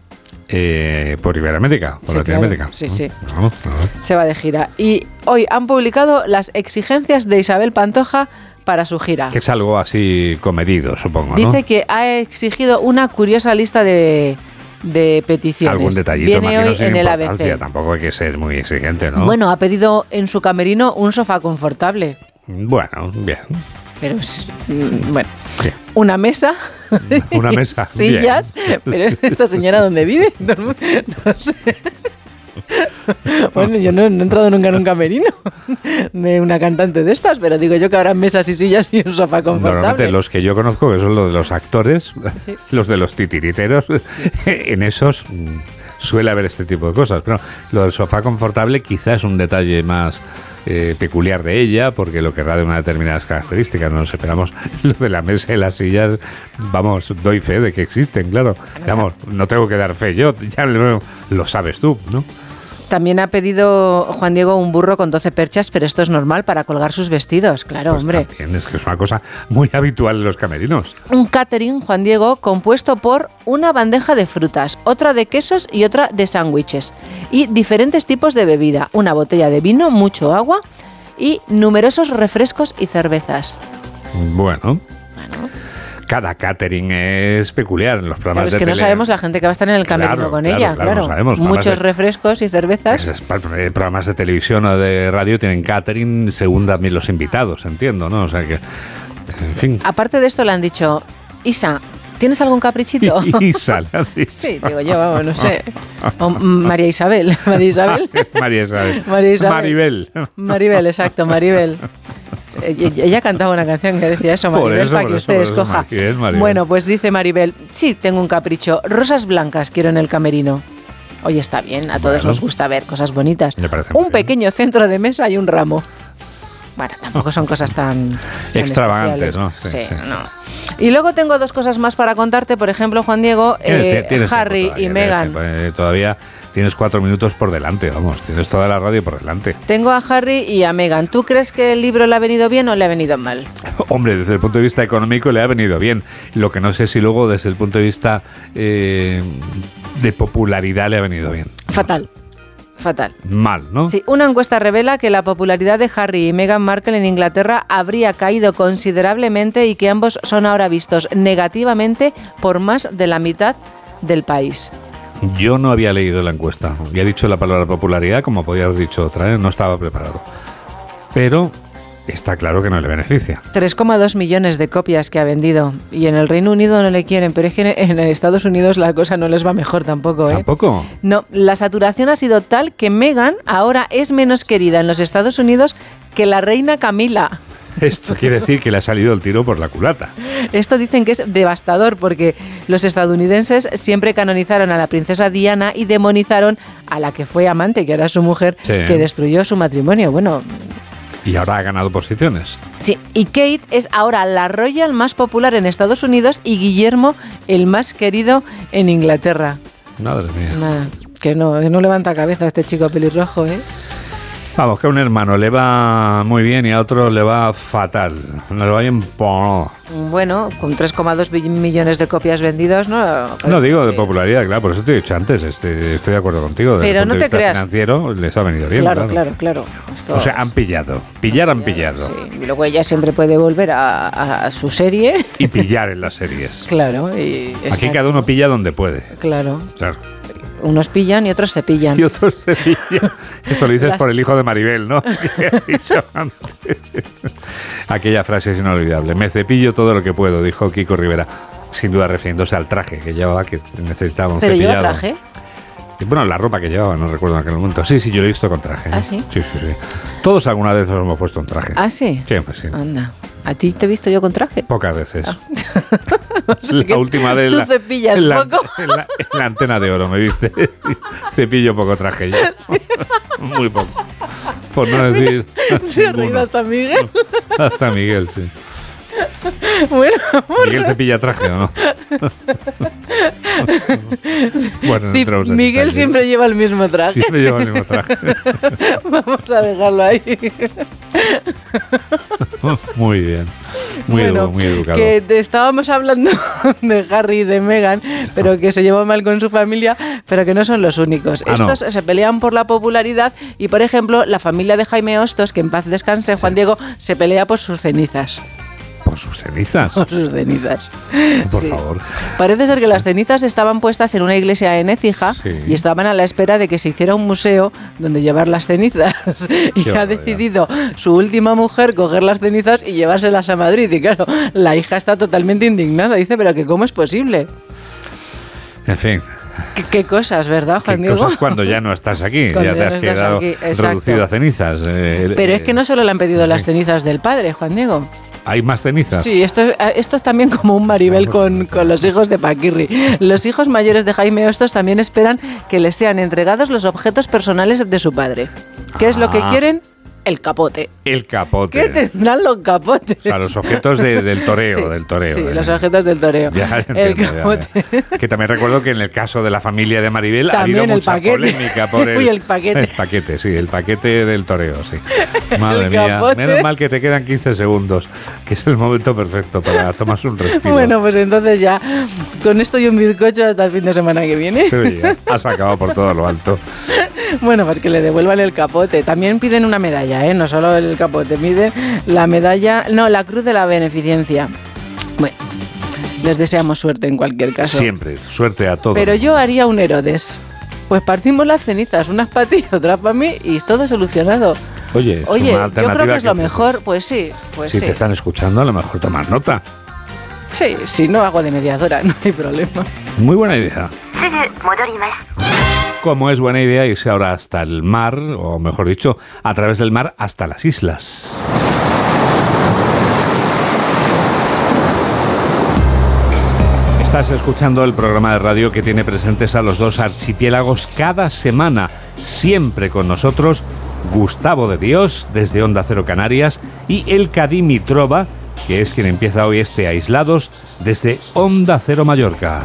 [SPEAKER 1] Eh, por Iberoamérica, por
[SPEAKER 3] Sí,
[SPEAKER 1] Latinoamérica.
[SPEAKER 3] claro. Sí, sí.
[SPEAKER 1] Vamos, ver.
[SPEAKER 3] Se va de gira. Y hoy han publicado las exigencias de Isabel Pantoja para su gira.
[SPEAKER 1] Que es algo así comedido, supongo, ¿no?
[SPEAKER 3] Dice que ha exigido una curiosa lista de, de peticiones.
[SPEAKER 1] Algún detallito,
[SPEAKER 3] Viene hoy
[SPEAKER 1] sin
[SPEAKER 3] en el. ABC.
[SPEAKER 1] Tampoco hay que ser muy exigente, ¿no?
[SPEAKER 3] Bueno, ha pedido en su camerino un sofá confortable.
[SPEAKER 1] Bueno, bien.
[SPEAKER 3] Pero es, mm, bueno, una mesa,
[SPEAKER 1] Una mesa. (laughs)
[SPEAKER 3] sillas.
[SPEAKER 1] bien.
[SPEAKER 3] Pero es esta señora dónde vive, (laughs) no, no sé. Bueno, yo no, no he entrado nunca en un camerino de una cantante de estas, pero digo yo que habrá mesas y sillas y un sofá confortable.
[SPEAKER 1] Normalmente los que yo conozco, que son los de los actores, los de los titiriteros, en esos mm, suele haber este tipo de cosas. Pero lo del sofá confortable quizás es un detalle más eh, peculiar de ella, porque lo querrá de unas determinadas características. No nos esperamos (laughs) lo de la mesa y las sillas. Vamos, doy fe de que existen, claro. Vamos, no tengo que dar fe yo, ya lo, lo sabes tú, ¿no?
[SPEAKER 3] También ha pedido Juan Diego un burro con 12 perchas, pero esto es normal para colgar sus vestidos, claro,
[SPEAKER 1] Pues
[SPEAKER 3] hombre.
[SPEAKER 1] también es que es una cosa muy habitual en los camerinos.
[SPEAKER 3] Un catering, Juan Diego, compuesto por una bandeja de frutas, otra de quesos y otra de sándwiches. Y diferentes tipos de bebida, una botella de vino, mucho agua y numerosos refrescos y cervezas.
[SPEAKER 1] Bueno. Cada catering es peculiar en los
[SPEAKER 3] Claro,
[SPEAKER 1] programas
[SPEAKER 3] es
[SPEAKER 1] de
[SPEAKER 3] que no
[SPEAKER 1] tele.
[SPEAKER 3] sabemos la gente que va a estar en el camerino
[SPEAKER 1] Claro,
[SPEAKER 3] con
[SPEAKER 1] claro,
[SPEAKER 3] ella,
[SPEAKER 1] claro,
[SPEAKER 3] claro.
[SPEAKER 1] no sabemos.
[SPEAKER 3] Muchos
[SPEAKER 1] de-
[SPEAKER 3] refrescos y cervezas.
[SPEAKER 1] Esos pa- eh, programas de televisión o de radio tienen catering según también los invitados, entiendo, ¿no? O sea que, en fin.
[SPEAKER 3] Aparte de esto le han dicho, Isa, ¿tienes algún caprichito? (laughs)
[SPEAKER 1] Isa, le han (laughs) dicho.
[SPEAKER 3] Sí, digo yo, vamos, no sé. (laughs) O María Isabel. María Isabel.
[SPEAKER 1] María Isabel.
[SPEAKER 3] María Isabel.
[SPEAKER 1] Maribel.
[SPEAKER 3] Maribel, exacto, Maribel. Eh, Ella cantaba una canción que decía eso, Maribel,
[SPEAKER 1] eso,
[SPEAKER 3] para que usted
[SPEAKER 1] eso,
[SPEAKER 3] escoja.
[SPEAKER 1] Maribel, Maribel.
[SPEAKER 3] Bueno, pues dice Maribel, sí, tengo un capricho. Rosas blancas quiero en el camerino. Oye, está bien, a todos
[SPEAKER 1] Bueno.
[SPEAKER 3] nos gusta ver cosas bonitas.
[SPEAKER 1] Me parece
[SPEAKER 3] Un pequeño centro de mesa y un ramo. Bueno, tampoco son cosas tan... tan (laughs)
[SPEAKER 1] Extravagantes, ¿no? Sí,
[SPEAKER 3] Sí,
[SPEAKER 1] sí.
[SPEAKER 3] no. Y luego tengo dos cosas más para contarte. Por ejemplo, Juan Diego, eh,
[SPEAKER 1] tiempo
[SPEAKER 3] Harry y Meghan.
[SPEAKER 1] eh, todavía tienes cuatro minutos por delante, vamos. Tienes toda la radio por delante.
[SPEAKER 3] Tengo a Harry y a Meghan. ¿Tú crees que el libro le ha venido bien o le ha venido mal? (laughs)
[SPEAKER 1] Hombre, desde el punto de vista económico le ha venido bien. Lo que no sé si luego desde el punto de vista eh, de popularidad le ha venido bien.
[SPEAKER 3] Fatal. Fatal.
[SPEAKER 1] Mal, ¿no?
[SPEAKER 3] Sí, una encuesta revela que la popularidad de Harry y Meghan Markle en Inglaterra habría caído considerablemente y que ambos son ahora vistos negativamente por más de la mitad del país.
[SPEAKER 1] Yo no había leído la encuesta. Ya he dicho la palabra popularidad, como podía haber dicho otra, ¿eh? no estaba preparado. Pero está claro que no le beneficia.
[SPEAKER 3] 3,2 millones de copias que ha vendido. Y en el Reino Unido no le quieren, pero es que en Estados Unidos la cosa no les va mejor tampoco, ¿eh?
[SPEAKER 1] ¿Tampoco?
[SPEAKER 3] No, la saturación ha sido tal que Meghan ahora es menos querida en los Estados Unidos que la reina Camila.
[SPEAKER 1] Esto quiere decir que le ha salido el tiro por la culata.
[SPEAKER 3] Esto dicen que es devastador porque los estadounidenses siempre canonizaron a la princesa Diana y demonizaron a la que fue amante, que era su mujer,
[SPEAKER 1] Sí.
[SPEAKER 3] que destruyó su matrimonio. Bueno,
[SPEAKER 1] Y ahora ha ganado posiciones.
[SPEAKER 3] sí. Y Kate es ahora la royal más popular en Estados Unidos y Guillermo el más querido en Inglaterra.
[SPEAKER 1] Madre mía.
[SPEAKER 3] Que no, que no levanta cabeza este chico pelirrojo, ¿eh?
[SPEAKER 1] Vamos, que a un hermano le va muy bien y a otro le va fatal. Le va bien
[SPEAKER 3] Bueno, con 3,2 bi- millones de copias vendidos, ¿no?
[SPEAKER 1] No digo de popularidad, claro, por eso te he dicho antes, este, estoy de acuerdo contigo. Desde
[SPEAKER 3] Pero
[SPEAKER 1] el punto
[SPEAKER 3] no
[SPEAKER 1] de
[SPEAKER 3] te
[SPEAKER 1] vista
[SPEAKER 3] creas.
[SPEAKER 1] financiero les ha venido bien.
[SPEAKER 3] claro, claro, claro.
[SPEAKER 1] O sea, han pillado. Pillar han pillado.
[SPEAKER 3] y luego ella siempre puede volver a, a- a su serie.
[SPEAKER 1] Y pillar en las series. (laughs)
[SPEAKER 3] Claro, y
[SPEAKER 1] Aquí
[SPEAKER 3] exacto,
[SPEAKER 1] cada uno pilla donde puede.
[SPEAKER 3] Claro.
[SPEAKER 1] Claro.
[SPEAKER 3] Unos pillan y otros se pillan.
[SPEAKER 1] Y otros se pillan. (laughs) Esto lo dices
[SPEAKER 3] Las-
[SPEAKER 1] por el hijo de Maribel, ¿no? (laughs) Dicho antes. Aquella frase es inolvidable. Me cepillo todo lo que puedo, dijo Kiko Rivera. Sin duda refiriéndose al traje que llevaba, que necesitaba un
[SPEAKER 3] Pero lleva
[SPEAKER 1] cepillado.
[SPEAKER 3] traje.
[SPEAKER 1] Bueno, la ropa que llevaba, no recuerdo en aquel momento. Sí, sí, yo lo he visto con traje. ¿eh?
[SPEAKER 3] ¿Ah, sí?
[SPEAKER 1] Sí, sí, sí. Todos alguna vez nos hemos puesto un traje.
[SPEAKER 3] Ah, sí.
[SPEAKER 1] Siempre, sí.
[SPEAKER 3] Anda. ¿A ti te he visto yo con traje?
[SPEAKER 1] Pocas veces.
[SPEAKER 3] Ah. (laughs)
[SPEAKER 1] la (laughs) última.
[SPEAKER 3] Tú
[SPEAKER 1] la-
[SPEAKER 3] cepillas
[SPEAKER 1] en la,
[SPEAKER 3] poco. (laughs)
[SPEAKER 1] En la, en la antena de oro, ¿me viste? Cepillo poco traje yo. Muy poco. Por no decir.
[SPEAKER 3] Se ha reído hasta Miguel.
[SPEAKER 1] Hasta Miguel, sí. (laughs)
[SPEAKER 3] bueno,
[SPEAKER 1] Miguel Cepilla traje o no. (laughs) bueno, no
[SPEAKER 3] Sí, Miguel siempre lleva el mismo traje.
[SPEAKER 1] Siempre lleva el mismo traje. (laughs)
[SPEAKER 3] Vamos a dejarlo ahí.
[SPEAKER 1] Muy bien. Muy,
[SPEAKER 3] bueno,
[SPEAKER 1] edu- muy educado.
[SPEAKER 3] que te- estábamos hablando de Harry y de Meghan, pero que se llevan mal con su familia, pero que no son los únicos.
[SPEAKER 1] Ah, no.
[SPEAKER 3] Estos se pelean por la popularidad y, por ejemplo, la familia de Jaime Hostos, que en paz descanse, Juan Diego, se pelea por sus cenizas.
[SPEAKER 1] Por sus cenizas.
[SPEAKER 3] Por sus cenizas.
[SPEAKER 1] Por
[SPEAKER 3] Sí.
[SPEAKER 1] favor.
[SPEAKER 3] Parece ser que las cenizas estaban puestas en una iglesia en Écija
[SPEAKER 1] Sí.
[SPEAKER 3] y estaban a la espera de que se hiciera un museo donde llevar las cenizas. (laughs) y
[SPEAKER 1] Qué
[SPEAKER 3] ha
[SPEAKER 1] barbaridad.
[SPEAKER 3] decidido su última mujer coger las cenizas y llevárselas a Madrid. Y claro, la hija está totalmente indignada. Dice, pero que cómo es posible.
[SPEAKER 1] En fin,
[SPEAKER 3] ¿Qué, qué cosas, verdad, Juan
[SPEAKER 1] qué
[SPEAKER 3] Diego?
[SPEAKER 1] cosas cuando ya no estás aquí. (laughs)
[SPEAKER 3] Cuando
[SPEAKER 1] ya te has
[SPEAKER 3] no
[SPEAKER 1] quedado reducido a cenizas. Eh,
[SPEAKER 3] Pero
[SPEAKER 1] eh,
[SPEAKER 3] es que no solo le han pedido las cenizas del padre, Juan Diego.
[SPEAKER 1] ¿Hay más cenizas?
[SPEAKER 3] Sí, esto es, esto es también como un Maribel con, con los hijos de Paquirri. Los hijos mayores de Jaime Hostos también esperan que les sean entregados los objetos personales de su padre. ¿Qué es lo que
[SPEAKER 1] Ah.
[SPEAKER 3] quieren? El capote.
[SPEAKER 1] El capote.
[SPEAKER 3] ¿Qué tendrán los capotes?
[SPEAKER 1] O sea, los objetos de- del toreo,
[SPEAKER 3] Sí,
[SPEAKER 1] del toreo.
[SPEAKER 3] Sí,
[SPEAKER 1] eh.
[SPEAKER 3] los objetos del toreo.
[SPEAKER 1] Ya,
[SPEAKER 3] el
[SPEAKER 1] entiendo, ya,
[SPEAKER 3] capote.
[SPEAKER 1] ya. Que también recuerdo que en el caso de la familia de Maribel ha
[SPEAKER 3] También
[SPEAKER 1] habido
[SPEAKER 3] el
[SPEAKER 1] mucha
[SPEAKER 3] paquete.
[SPEAKER 1] polémica por (laughs) el,
[SPEAKER 3] Uy, el paquete.
[SPEAKER 1] El paquete, sí, el paquete del toreo, sí. (laughs) Madre mía, menos mal que te quedan 15 segundos, que es el momento perfecto para tomarse un respiro.
[SPEAKER 3] Bueno, pues entonces ya, con esto y un bizcocho hasta el fin de semana que viene.
[SPEAKER 1] Ya has acabado por todo lo alto. (laughs)
[SPEAKER 3] Bueno, pues que le devuelvan el capote. También piden una medalla, ¿eh? No solo el capote, piden la medalla, no, la cruz de la beneficencia. Bueno, les deseamos suerte en cualquier caso.
[SPEAKER 1] Siempre, suerte a todos.
[SPEAKER 3] Pero yo haría un Herodes. Pues partimos las cenizas, unas para ti, (laughs) otras para mí y todo solucionado.
[SPEAKER 1] Oye, es
[SPEAKER 3] Oye,
[SPEAKER 1] una
[SPEAKER 3] yo creo que es lo mejor, pues sí, pues
[SPEAKER 1] si
[SPEAKER 3] sí.
[SPEAKER 1] te están escuchando, a lo mejor tomas nota.
[SPEAKER 3] Sí, si no hago de mediadora, (laughs) no hay problema.
[SPEAKER 1] Muy buena idea. Como es buena idea irse ahora hasta el mar, o mejor dicho, a través del mar hasta las islas. Estás escuchando el programa de radio que tiene presentes a los dos archipiélagos cada semana, siempre con nosotros Gustavo de Dios desde Onda Cero Canarias y El Cadimitrova, que es quien empieza hoy este Aislados desde Onda Cero Mallorca.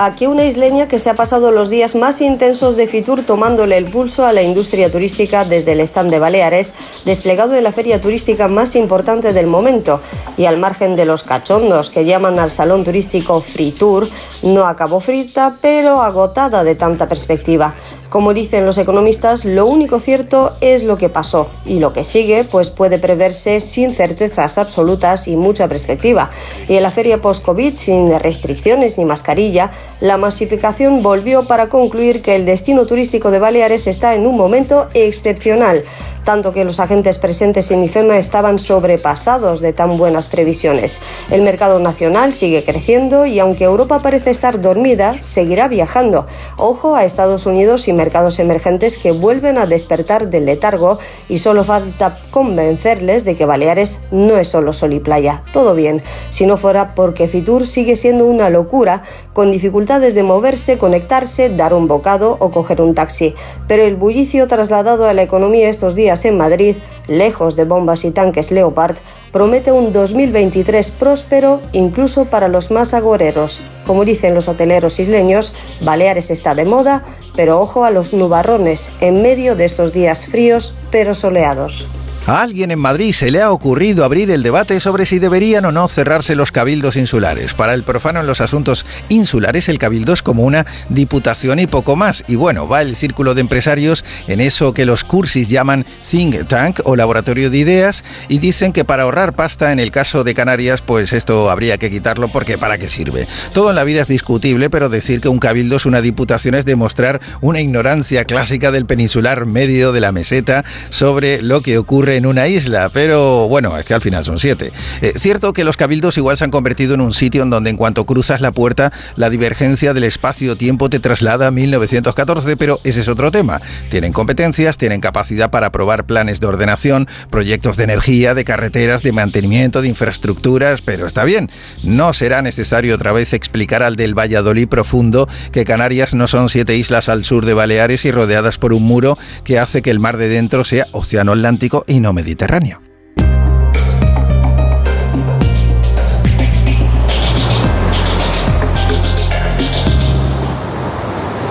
[SPEAKER 41] Aquí una isleña que se ha pasado los días más intensos de Fitur tomándole el pulso a la industria turística desde el stand de Baleares, desplegado en la feria turística más importante del momento. Y al margen de los cachondos que llaman al salón turístico Fritur, no acabó frita, pero agotada de tanta perspectiva. Como dicen los economistas, lo único cierto es lo que pasó y lo que sigue pues puede preverse sin certezas absolutas y mucha perspectiva. Y en la feria post-COVID, sin restricciones ni mascarilla, la masificación volvió para concluir que el destino turístico de Baleares está en un momento excepcional, tanto que los agentes presentes en IFEMA estaban sobrepasados de tan buenas previsiones. El mercado nacional sigue creciendo y aunque Europa parece estar dormida, seguirá viajando. Ojo a Estados Unidos y mercados emergentes que vuelven a despertar del letargo y solo falta convencerles de que Baleares no es solo sol y playa. Todo bien, si no fuera porque Fitur sigue siendo una locura, con dificultades de moverse, conectarse, dar un bocado o coger un taxi. Pero el bullicio trasladado a la economía estos días en Madrid, lejos de bombas y tanques Leopard, promete un 2023 próspero incluso para los más agoreros. Como dicen los hoteleros isleños, Baleares está de moda, pero ojo a los nubarrones en medio de estos días fríos pero soleados.
[SPEAKER 42] A alguien en Madrid se le ha ocurrido abrir el debate sobre si deberían o no cerrarse los cabildos insulares. Para el profano en los asuntos insulares, el cabildo es como una diputación y poco más. Y bueno, va el círculo de empresarios en eso que los cursis llaman think tank o laboratorio de ideas y dicen que para ahorrar pasta en el caso de Canarias, pues esto habría que quitarlo porque ¿para qué sirve? Todo en la vida es discutible, pero decir que un cabildo es una diputación es demostrar una ignorancia clásica del peninsular medio de la meseta sobre lo que ocurre en una isla, pero bueno, es que al final son siete. Eh, cierto que los cabildos igual se han convertido en un sitio en donde en cuanto cruzas la puerta, la divergencia del espacio-tiempo te traslada a 1914, pero ese es otro tema. Tienen competencias, tienen capacidad para aprobar planes de ordenación, proyectos de energía, de carreteras, de mantenimiento, de infraestructuras, pero está bien. No será necesario otra vez explicar al del Valladolid profundo que Canarias no son siete islas al sur de Baleares y rodeadas por un muro que hace que el mar de dentro sea océano Atlántico y no mediterráneo.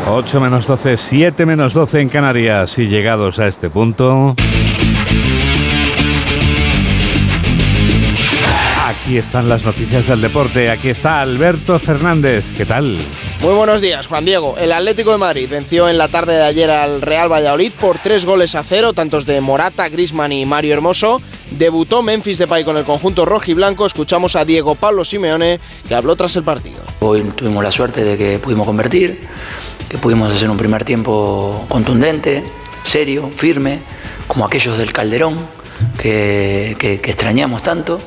[SPEAKER 1] ...8 menos 12, 7 menos 12 en Canarias... ...y llegados a este punto... ...aquí están las noticias del deporte... ...aquí está Alberto Fernández... ...¿qué tal?
[SPEAKER 43] Muy buenos días, Juan Diego. El Atlético de Madrid venció en la tarde de ayer al Real Valladolid por tres goles a cero, tantos de Morata, Grisman y Mario Hermoso. Debutó Memphis Depay con el conjunto rojo y blanco. Escuchamos a Diego Pablo Simeone, que habló tras el partido.
[SPEAKER 44] Hoy tuvimos la suerte de que pudimos convertir, que pudimos hacer un primer tiempo contundente, serio, firme, como aquellos del Calderón, que, que, que extrañamos tanto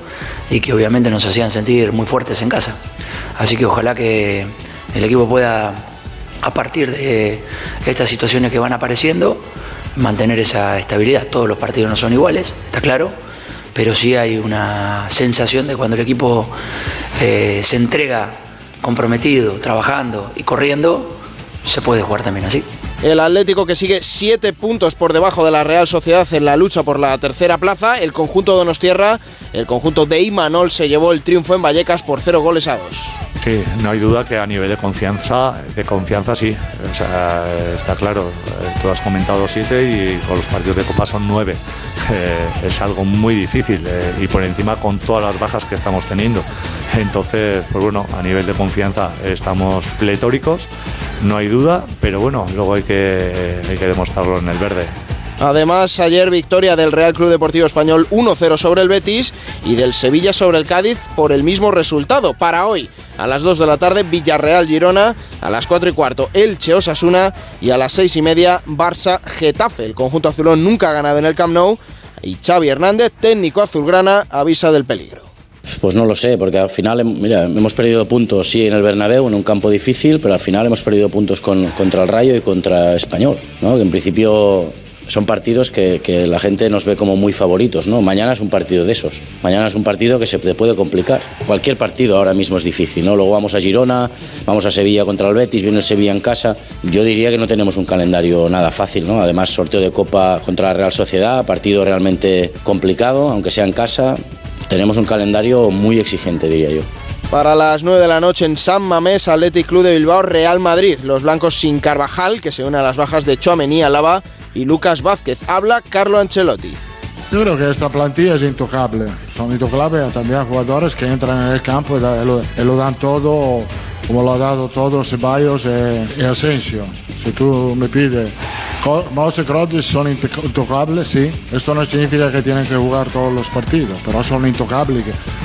[SPEAKER 44] y que obviamente nos hacían sentir muy fuertes en casa. Así que ojalá que el equipo pueda, a partir de estas situaciones que van apareciendo, mantener esa estabilidad. Todos los partidos no son iguales, está claro, pero sí hay una sensación de cuando el equipo eh, se entrega comprometido, trabajando y corriendo, se puede jugar también así.
[SPEAKER 43] El Atlético que sigue siete puntos por debajo de la Real Sociedad en la lucha por la tercera plaza. El conjunto Donostierra, el conjunto de Imanol se llevó el triunfo en Vallecas por cero goles a dos.
[SPEAKER 35] Sí, no hay duda que a nivel de confianza, de confianza sí, o sea, está claro. Tú has comentado siete y con los partidos de Copa son nueve. (laughs) Eh, es algo muy difícil eh, y por encima con todas las bajas que estamos teniendo. Entonces, pues bueno, a nivel de confianza estamos pletóricos, no hay duda, pero bueno, luego hay que, hay que demostrarlo en el verde.
[SPEAKER 43] Además, ayer victoria del Real Club Deportivo Español 1-0 sobre el Betis y del Sevilla sobre el Cádiz por el mismo resultado. Para hoy, a las 2 de la tarde, Villarreal Girona, a las 4 y cuarto, Elche Osasuna y a las 6 y media, Barça Getafe. El conjunto azulón nunca ha ganado en el Camp Nou y Xavi Hernández, técnico azulgrana, avisa del peligro.
[SPEAKER 45] Pues no lo sé, porque al final, mira, hemos perdido puntos, sí, en el Bernabéu, en un campo difícil, pero al final hemos perdido puntos con- contra el Rayo y contra Español, ¿no? Que en principio son partidos que, la gente nos ve como muy favoritos, ¿no? Mañana es un partido de esos. Mañana es un partido que se te puede complicar. Cualquier partido ahora mismo es difícil, ¿no? Luego vamos a Girona, vamos a Sevilla contra el Betis, viene el Sevilla en casa. Yo diría que no tenemos un calendario nada fácil, ¿no? Además, sorteo de Copa contra la Real Sociedad, partido realmente complicado, aunque sea en casa. Tenemos un calendario muy exigente, diría yo.
[SPEAKER 43] Para las 9 de la noche en San Mamés, Athletic Club de Bilbao, Real Madrid. Los blancos sin Carvajal, que se une a las bajas de Chouameni, Alaba y Lucas Vázquez. Habla Carlo Ancelotti.
[SPEAKER 46] Yo creo que esta plantilla es intocable. Son intocables también jugadores que entran en el campo y, da- y lo, y lo dan todo, como lo ha dado todo Ceballos y, y Asensio. Si tú me pides, Mouse y Kroos son intoc- intocables, sí. Esto no significa que tienen que jugar todos los partidos, pero son intocables.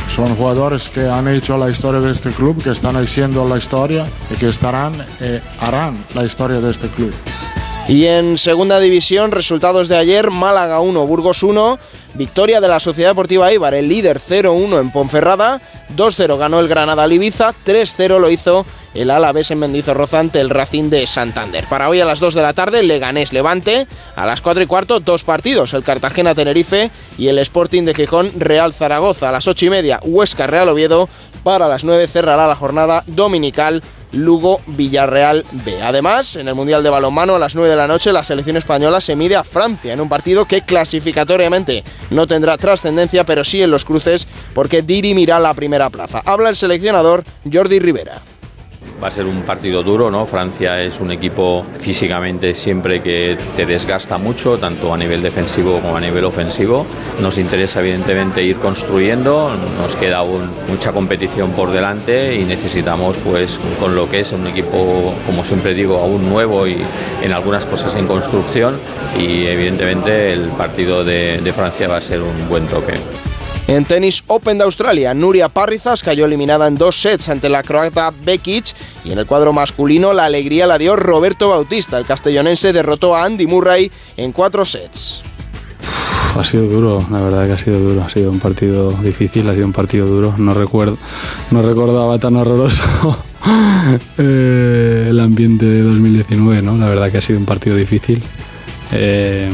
[SPEAKER 46] Son jugadores que han hecho la historia de este club, que están haciendo la historia y que estarán y harán la historia de este club.
[SPEAKER 43] Y en segunda división, resultados de ayer, Málaga 1, Burgos 1, victoria de la Sociedad Deportiva Eibar, el líder 0-1 en Ponferrada, 2-0 ganó el Granada al Ibiza, 3-0 lo hizo el Alavés en Mendizorroza ante el Racing de Santander. Para hoy a las 2 de la tarde, Leganés Levante, a las 4 y cuarto, dos partidos, el Cartagena Tenerife y el Sporting de Gijón Real Zaragoza, a las 8 y media, Huesca Real Oviedo, para las 9 cerrará la jornada dominical Lugo Villarreal B. Además, en el Mundial de Balonmano a las 9 de la noche la selección española se mide a Francia en un partido que clasificatoriamente no tendrá trascendencia, pero sí en los cruces porque dirimirá la primera plaza. Habla el seleccionador Jordi Rivera.
[SPEAKER 47] Va a ser un partido duro, ¿no? Francia es un equipo físicamente siempre que te desgasta mucho, tanto a nivel defensivo como a nivel ofensivo. Nos interesa evidentemente ir construyendo, nos queda aún mucha competición por delante y necesitamos, pues, con lo que es un equipo, como siempre digo, aún nuevo y en algunas cosas en construcción. Y evidentemente el partido de, de Francia va a ser un buen toque.
[SPEAKER 43] En tenis Open de Australia, Nuria Parrizas cayó eliminada en dos sets ante la croata Bekic y en el cuadro masculino la alegría la dio Roberto Bautista. El castellonense derrotó a Andy Murray en cuatro sets.
[SPEAKER 48] Ha sido duro, la verdad que ha sido duro. Ha sido un partido difícil, ha sido un partido duro. No recuerdo, no recordaba tan horroroso (laughs) eh, el ambiente de 2019, ¿no? La verdad que ha sido un partido difícil. Eh,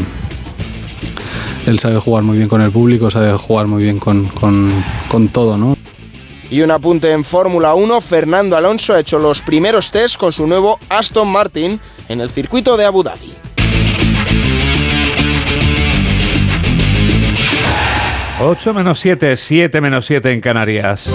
[SPEAKER 48] él sabe jugar muy bien con el público, sabe jugar muy bien con, con, con todo, ¿no?
[SPEAKER 43] Y un apunte en Fórmula 1, Fernando Alonso ha hecho los primeros test con su nuevo Aston Martin en el circuito de Abu Dhabi.
[SPEAKER 1] Ocho menos 7, 7 menos 7 en Canarias.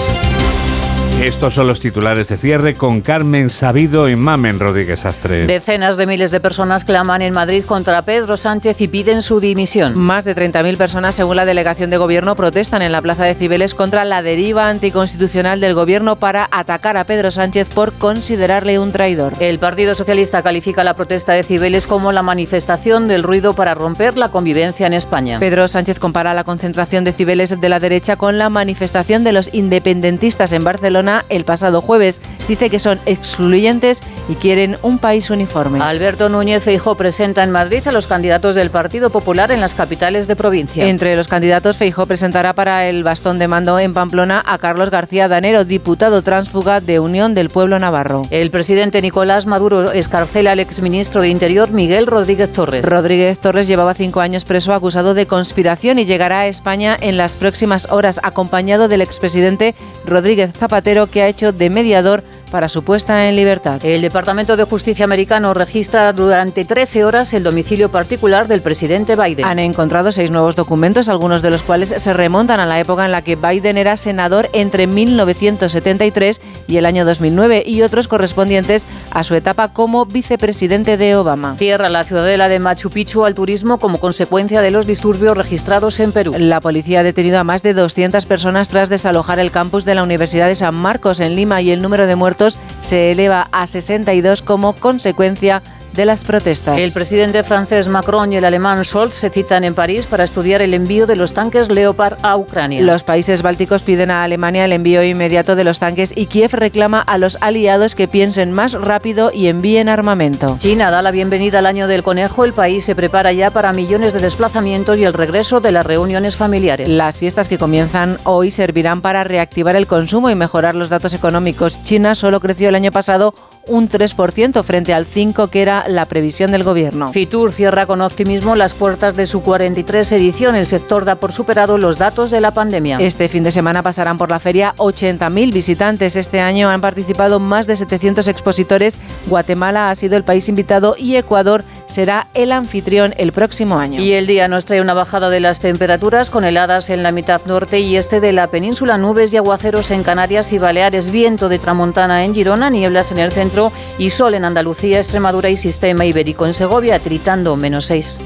[SPEAKER 1] Estos son los titulares de cierre con Carmen Sabido y Mamen Rodríguez Astre.
[SPEAKER 4] Decenas de miles de personas claman en Madrid contra Pedro Sánchez y piden su dimisión.
[SPEAKER 3] Más de 30.000 personas, según la delegación de gobierno, protestan en la Plaza de Cibeles contra la deriva anticonstitucional del gobierno para atacar a Pedro Sánchez por considerarle un traidor.
[SPEAKER 4] El Partido Socialista califica la protesta de Cibeles como la manifestación del ruido para romper la convivencia en España.
[SPEAKER 3] Pedro Sánchez compara la concentración de Cibeles de la derecha con la manifestación de los independentistas en Barcelona el pasado jueves. Dice que son excluyentes y quieren un país uniforme.
[SPEAKER 4] Alberto Núñez Feijó presenta en Madrid a los candidatos del Partido Popular en las capitales de provincia.
[SPEAKER 3] Entre los candidatos, Feijó presentará para el bastón de mando en Pamplona a Carlos García Danero, diputado tránsfuga de Unión del Pueblo Navarro.
[SPEAKER 4] El presidente Nicolás Maduro escarcela al exministro de Interior Miguel Rodríguez Torres.
[SPEAKER 3] Rodríguez Torres llevaba cinco años preso acusado de conspiración y llegará a España en las próximas horas acompañado del expresidente Rodríguez Zapatero que ha hecho de mediador para su puesta en libertad.
[SPEAKER 4] El Departamento de Justicia americano registra durante 13 horas el domicilio particular del presidente Biden.
[SPEAKER 3] Han encontrado seis nuevos documentos, algunos de los cuales se remontan a la época en la que Biden era senador entre 1973 y el año 2009 y otros correspondientes a su etapa como vicepresidente de Obama.
[SPEAKER 4] Cierra la ciudadela de Machu Picchu al turismo como consecuencia de los disturbios registrados en Perú.
[SPEAKER 3] La policía ha detenido a más de 200 personas tras desalojar el campus de la Universidad de San Marcos en Lima y el número de muertos se eleva a 62 como consecuencia de las protestas.
[SPEAKER 4] El presidente francés Macron y el alemán Scholz se citan en París para estudiar el envío de los tanques Leopard a Ucrania.
[SPEAKER 3] Los países bálticos piden a Alemania el envío inmediato de los tanques y Kiev reclama a los aliados que piensen más rápido y envíen armamento.
[SPEAKER 4] China da la bienvenida al año del conejo. El país se prepara ya para millones de desplazamientos y el regreso de las reuniones familiares.
[SPEAKER 3] Las fiestas que comienzan hoy servirán para reactivar el consumo y mejorar los datos económicos. China solo creció el año pasado un 3% frente al 5% que era la previsión del gobierno.
[SPEAKER 4] Fitur cierra con optimismo las puertas de su 43 edición. El sector da por superado los datos de la pandemia.
[SPEAKER 3] Este fin de semana pasarán por la feria 80.000 visitantes. Este año han participado más de 700 expositores. Guatemala ha sido el país invitado y Ecuador será el anfitrión el próximo año.
[SPEAKER 4] Y el día nos trae una bajada de las temperaturas con heladas en la mitad norte y este de la península, nubes y aguaceros en Canarias y Baleares, viento de tramontana en Girona, nieblas en el centro y sol en Andalucía, Extremadura y sistema ibérico en Segovia, tritando menos 6.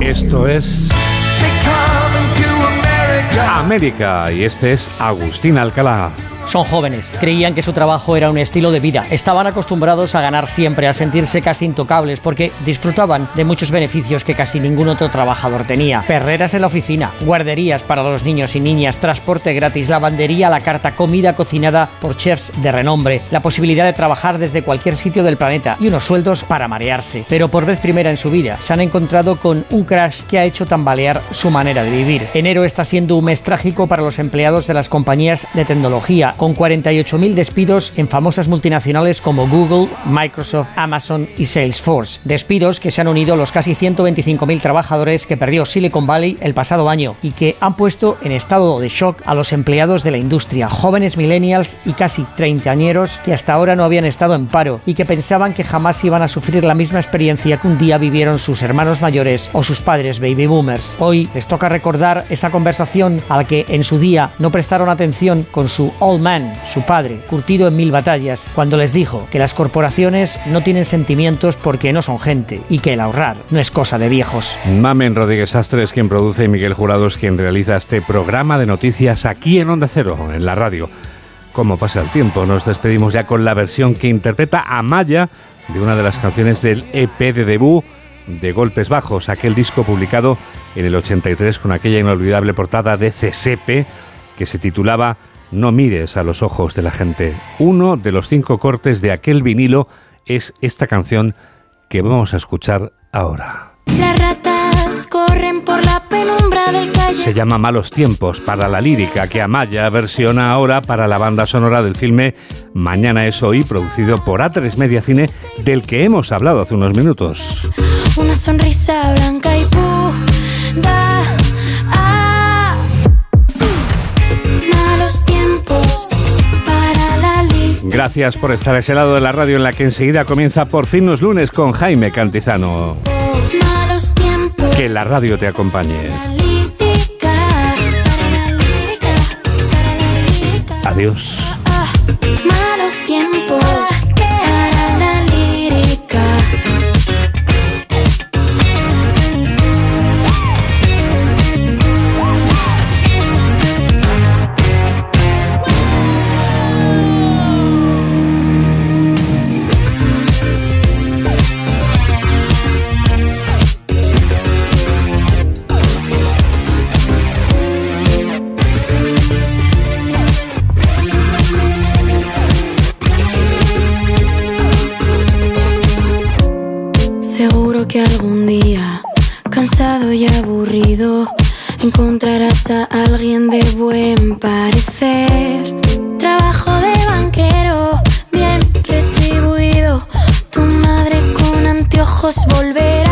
[SPEAKER 1] Esto es América y este es Agustín Alcalá.
[SPEAKER 17] Son jóvenes, creían que su trabajo era un estilo de vida, estaban acostumbrados a ganar siempre, a sentirse casi intocables, porque disfrutaban de muchos beneficios que casi ningún otro trabajador tenía. Perreras en la oficina, guarderías para los niños y niñas, transporte gratis, lavandería a la carta, comida cocinada por chefs de renombre, la posibilidad de trabajar desde cualquier sitio del planeta y unos sueldos para marearse. Pero por vez primera en su vida se han encontrado con un crash que ha hecho tambalear su manera de vivir. Enero está siendo un mes trágico para los empleados de las compañías de tecnología con 48.000 despidos en famosas multinacionales como Google, Microsoft, Amazon y Salesforce. Despidos que se han unido a los casi 125.000 trabajadores que perdió Silicon Valley el pasado año y que han puesto en estado de shock a los empleados de la industria, jóvenes millennials y casi treintañeros que hasta ahora no habían estado en paro y que pensaban que jamás iban a sufrir la misma experiencia que un día vivieron sus hermanos mayores o sus padres baby boomers. Hoy les toca recordar esa conversación a la que en su día no prestaron atención con su old su padre, curtido en mil batallas, cuando les dijo que las corporaciones no tienen sentimientos porque no son gente y que el ahorrar no es cosa de viejos.
[SPEAKER 1] Mamen Rodríguez Astre es quien produce y Miguel Jurado es quien realiza este programa de noticias aquí en Onda Cero, en la radio. Como pasa el tiempo, nos despedimos ya con la versión que interpreta Amaya de una de las canciones del EP de debut de Golpes Bajos, aquel disco publicado en el 83 con aquella inolvidable portada de CSP que se titulaba No mires a los ojos de la gente. Uno de los cinco cortes de aquel vinilo es esta canción que vamos a escuchar ahora.
[SPEAKER 49] Las ratas corren por la penumbra del calle.
[SPEAKER 1] Se llama Malos Tiempos para la lírica que Amaya versiona ahora para la banda sonora del filme Mañana es hoy, producido por A3 Media Cine, del que hemos hablado hace unos minutos.
[SPEAKER 49] Una sonrisa blanca y pura.
[SPEAKER 1] Gracias por estar a ese lado de la radio en la que enseguida comienza por fin los lunes con Jaime Cantizano. Que la radio te acompañe. Adiós.
[SPEAKER 49] Que algún día, cansado y aburrido, encontrarás a alguien de buen parecer. Trabajo de banquero, bien retribuido. Tu madre con anteojos volverá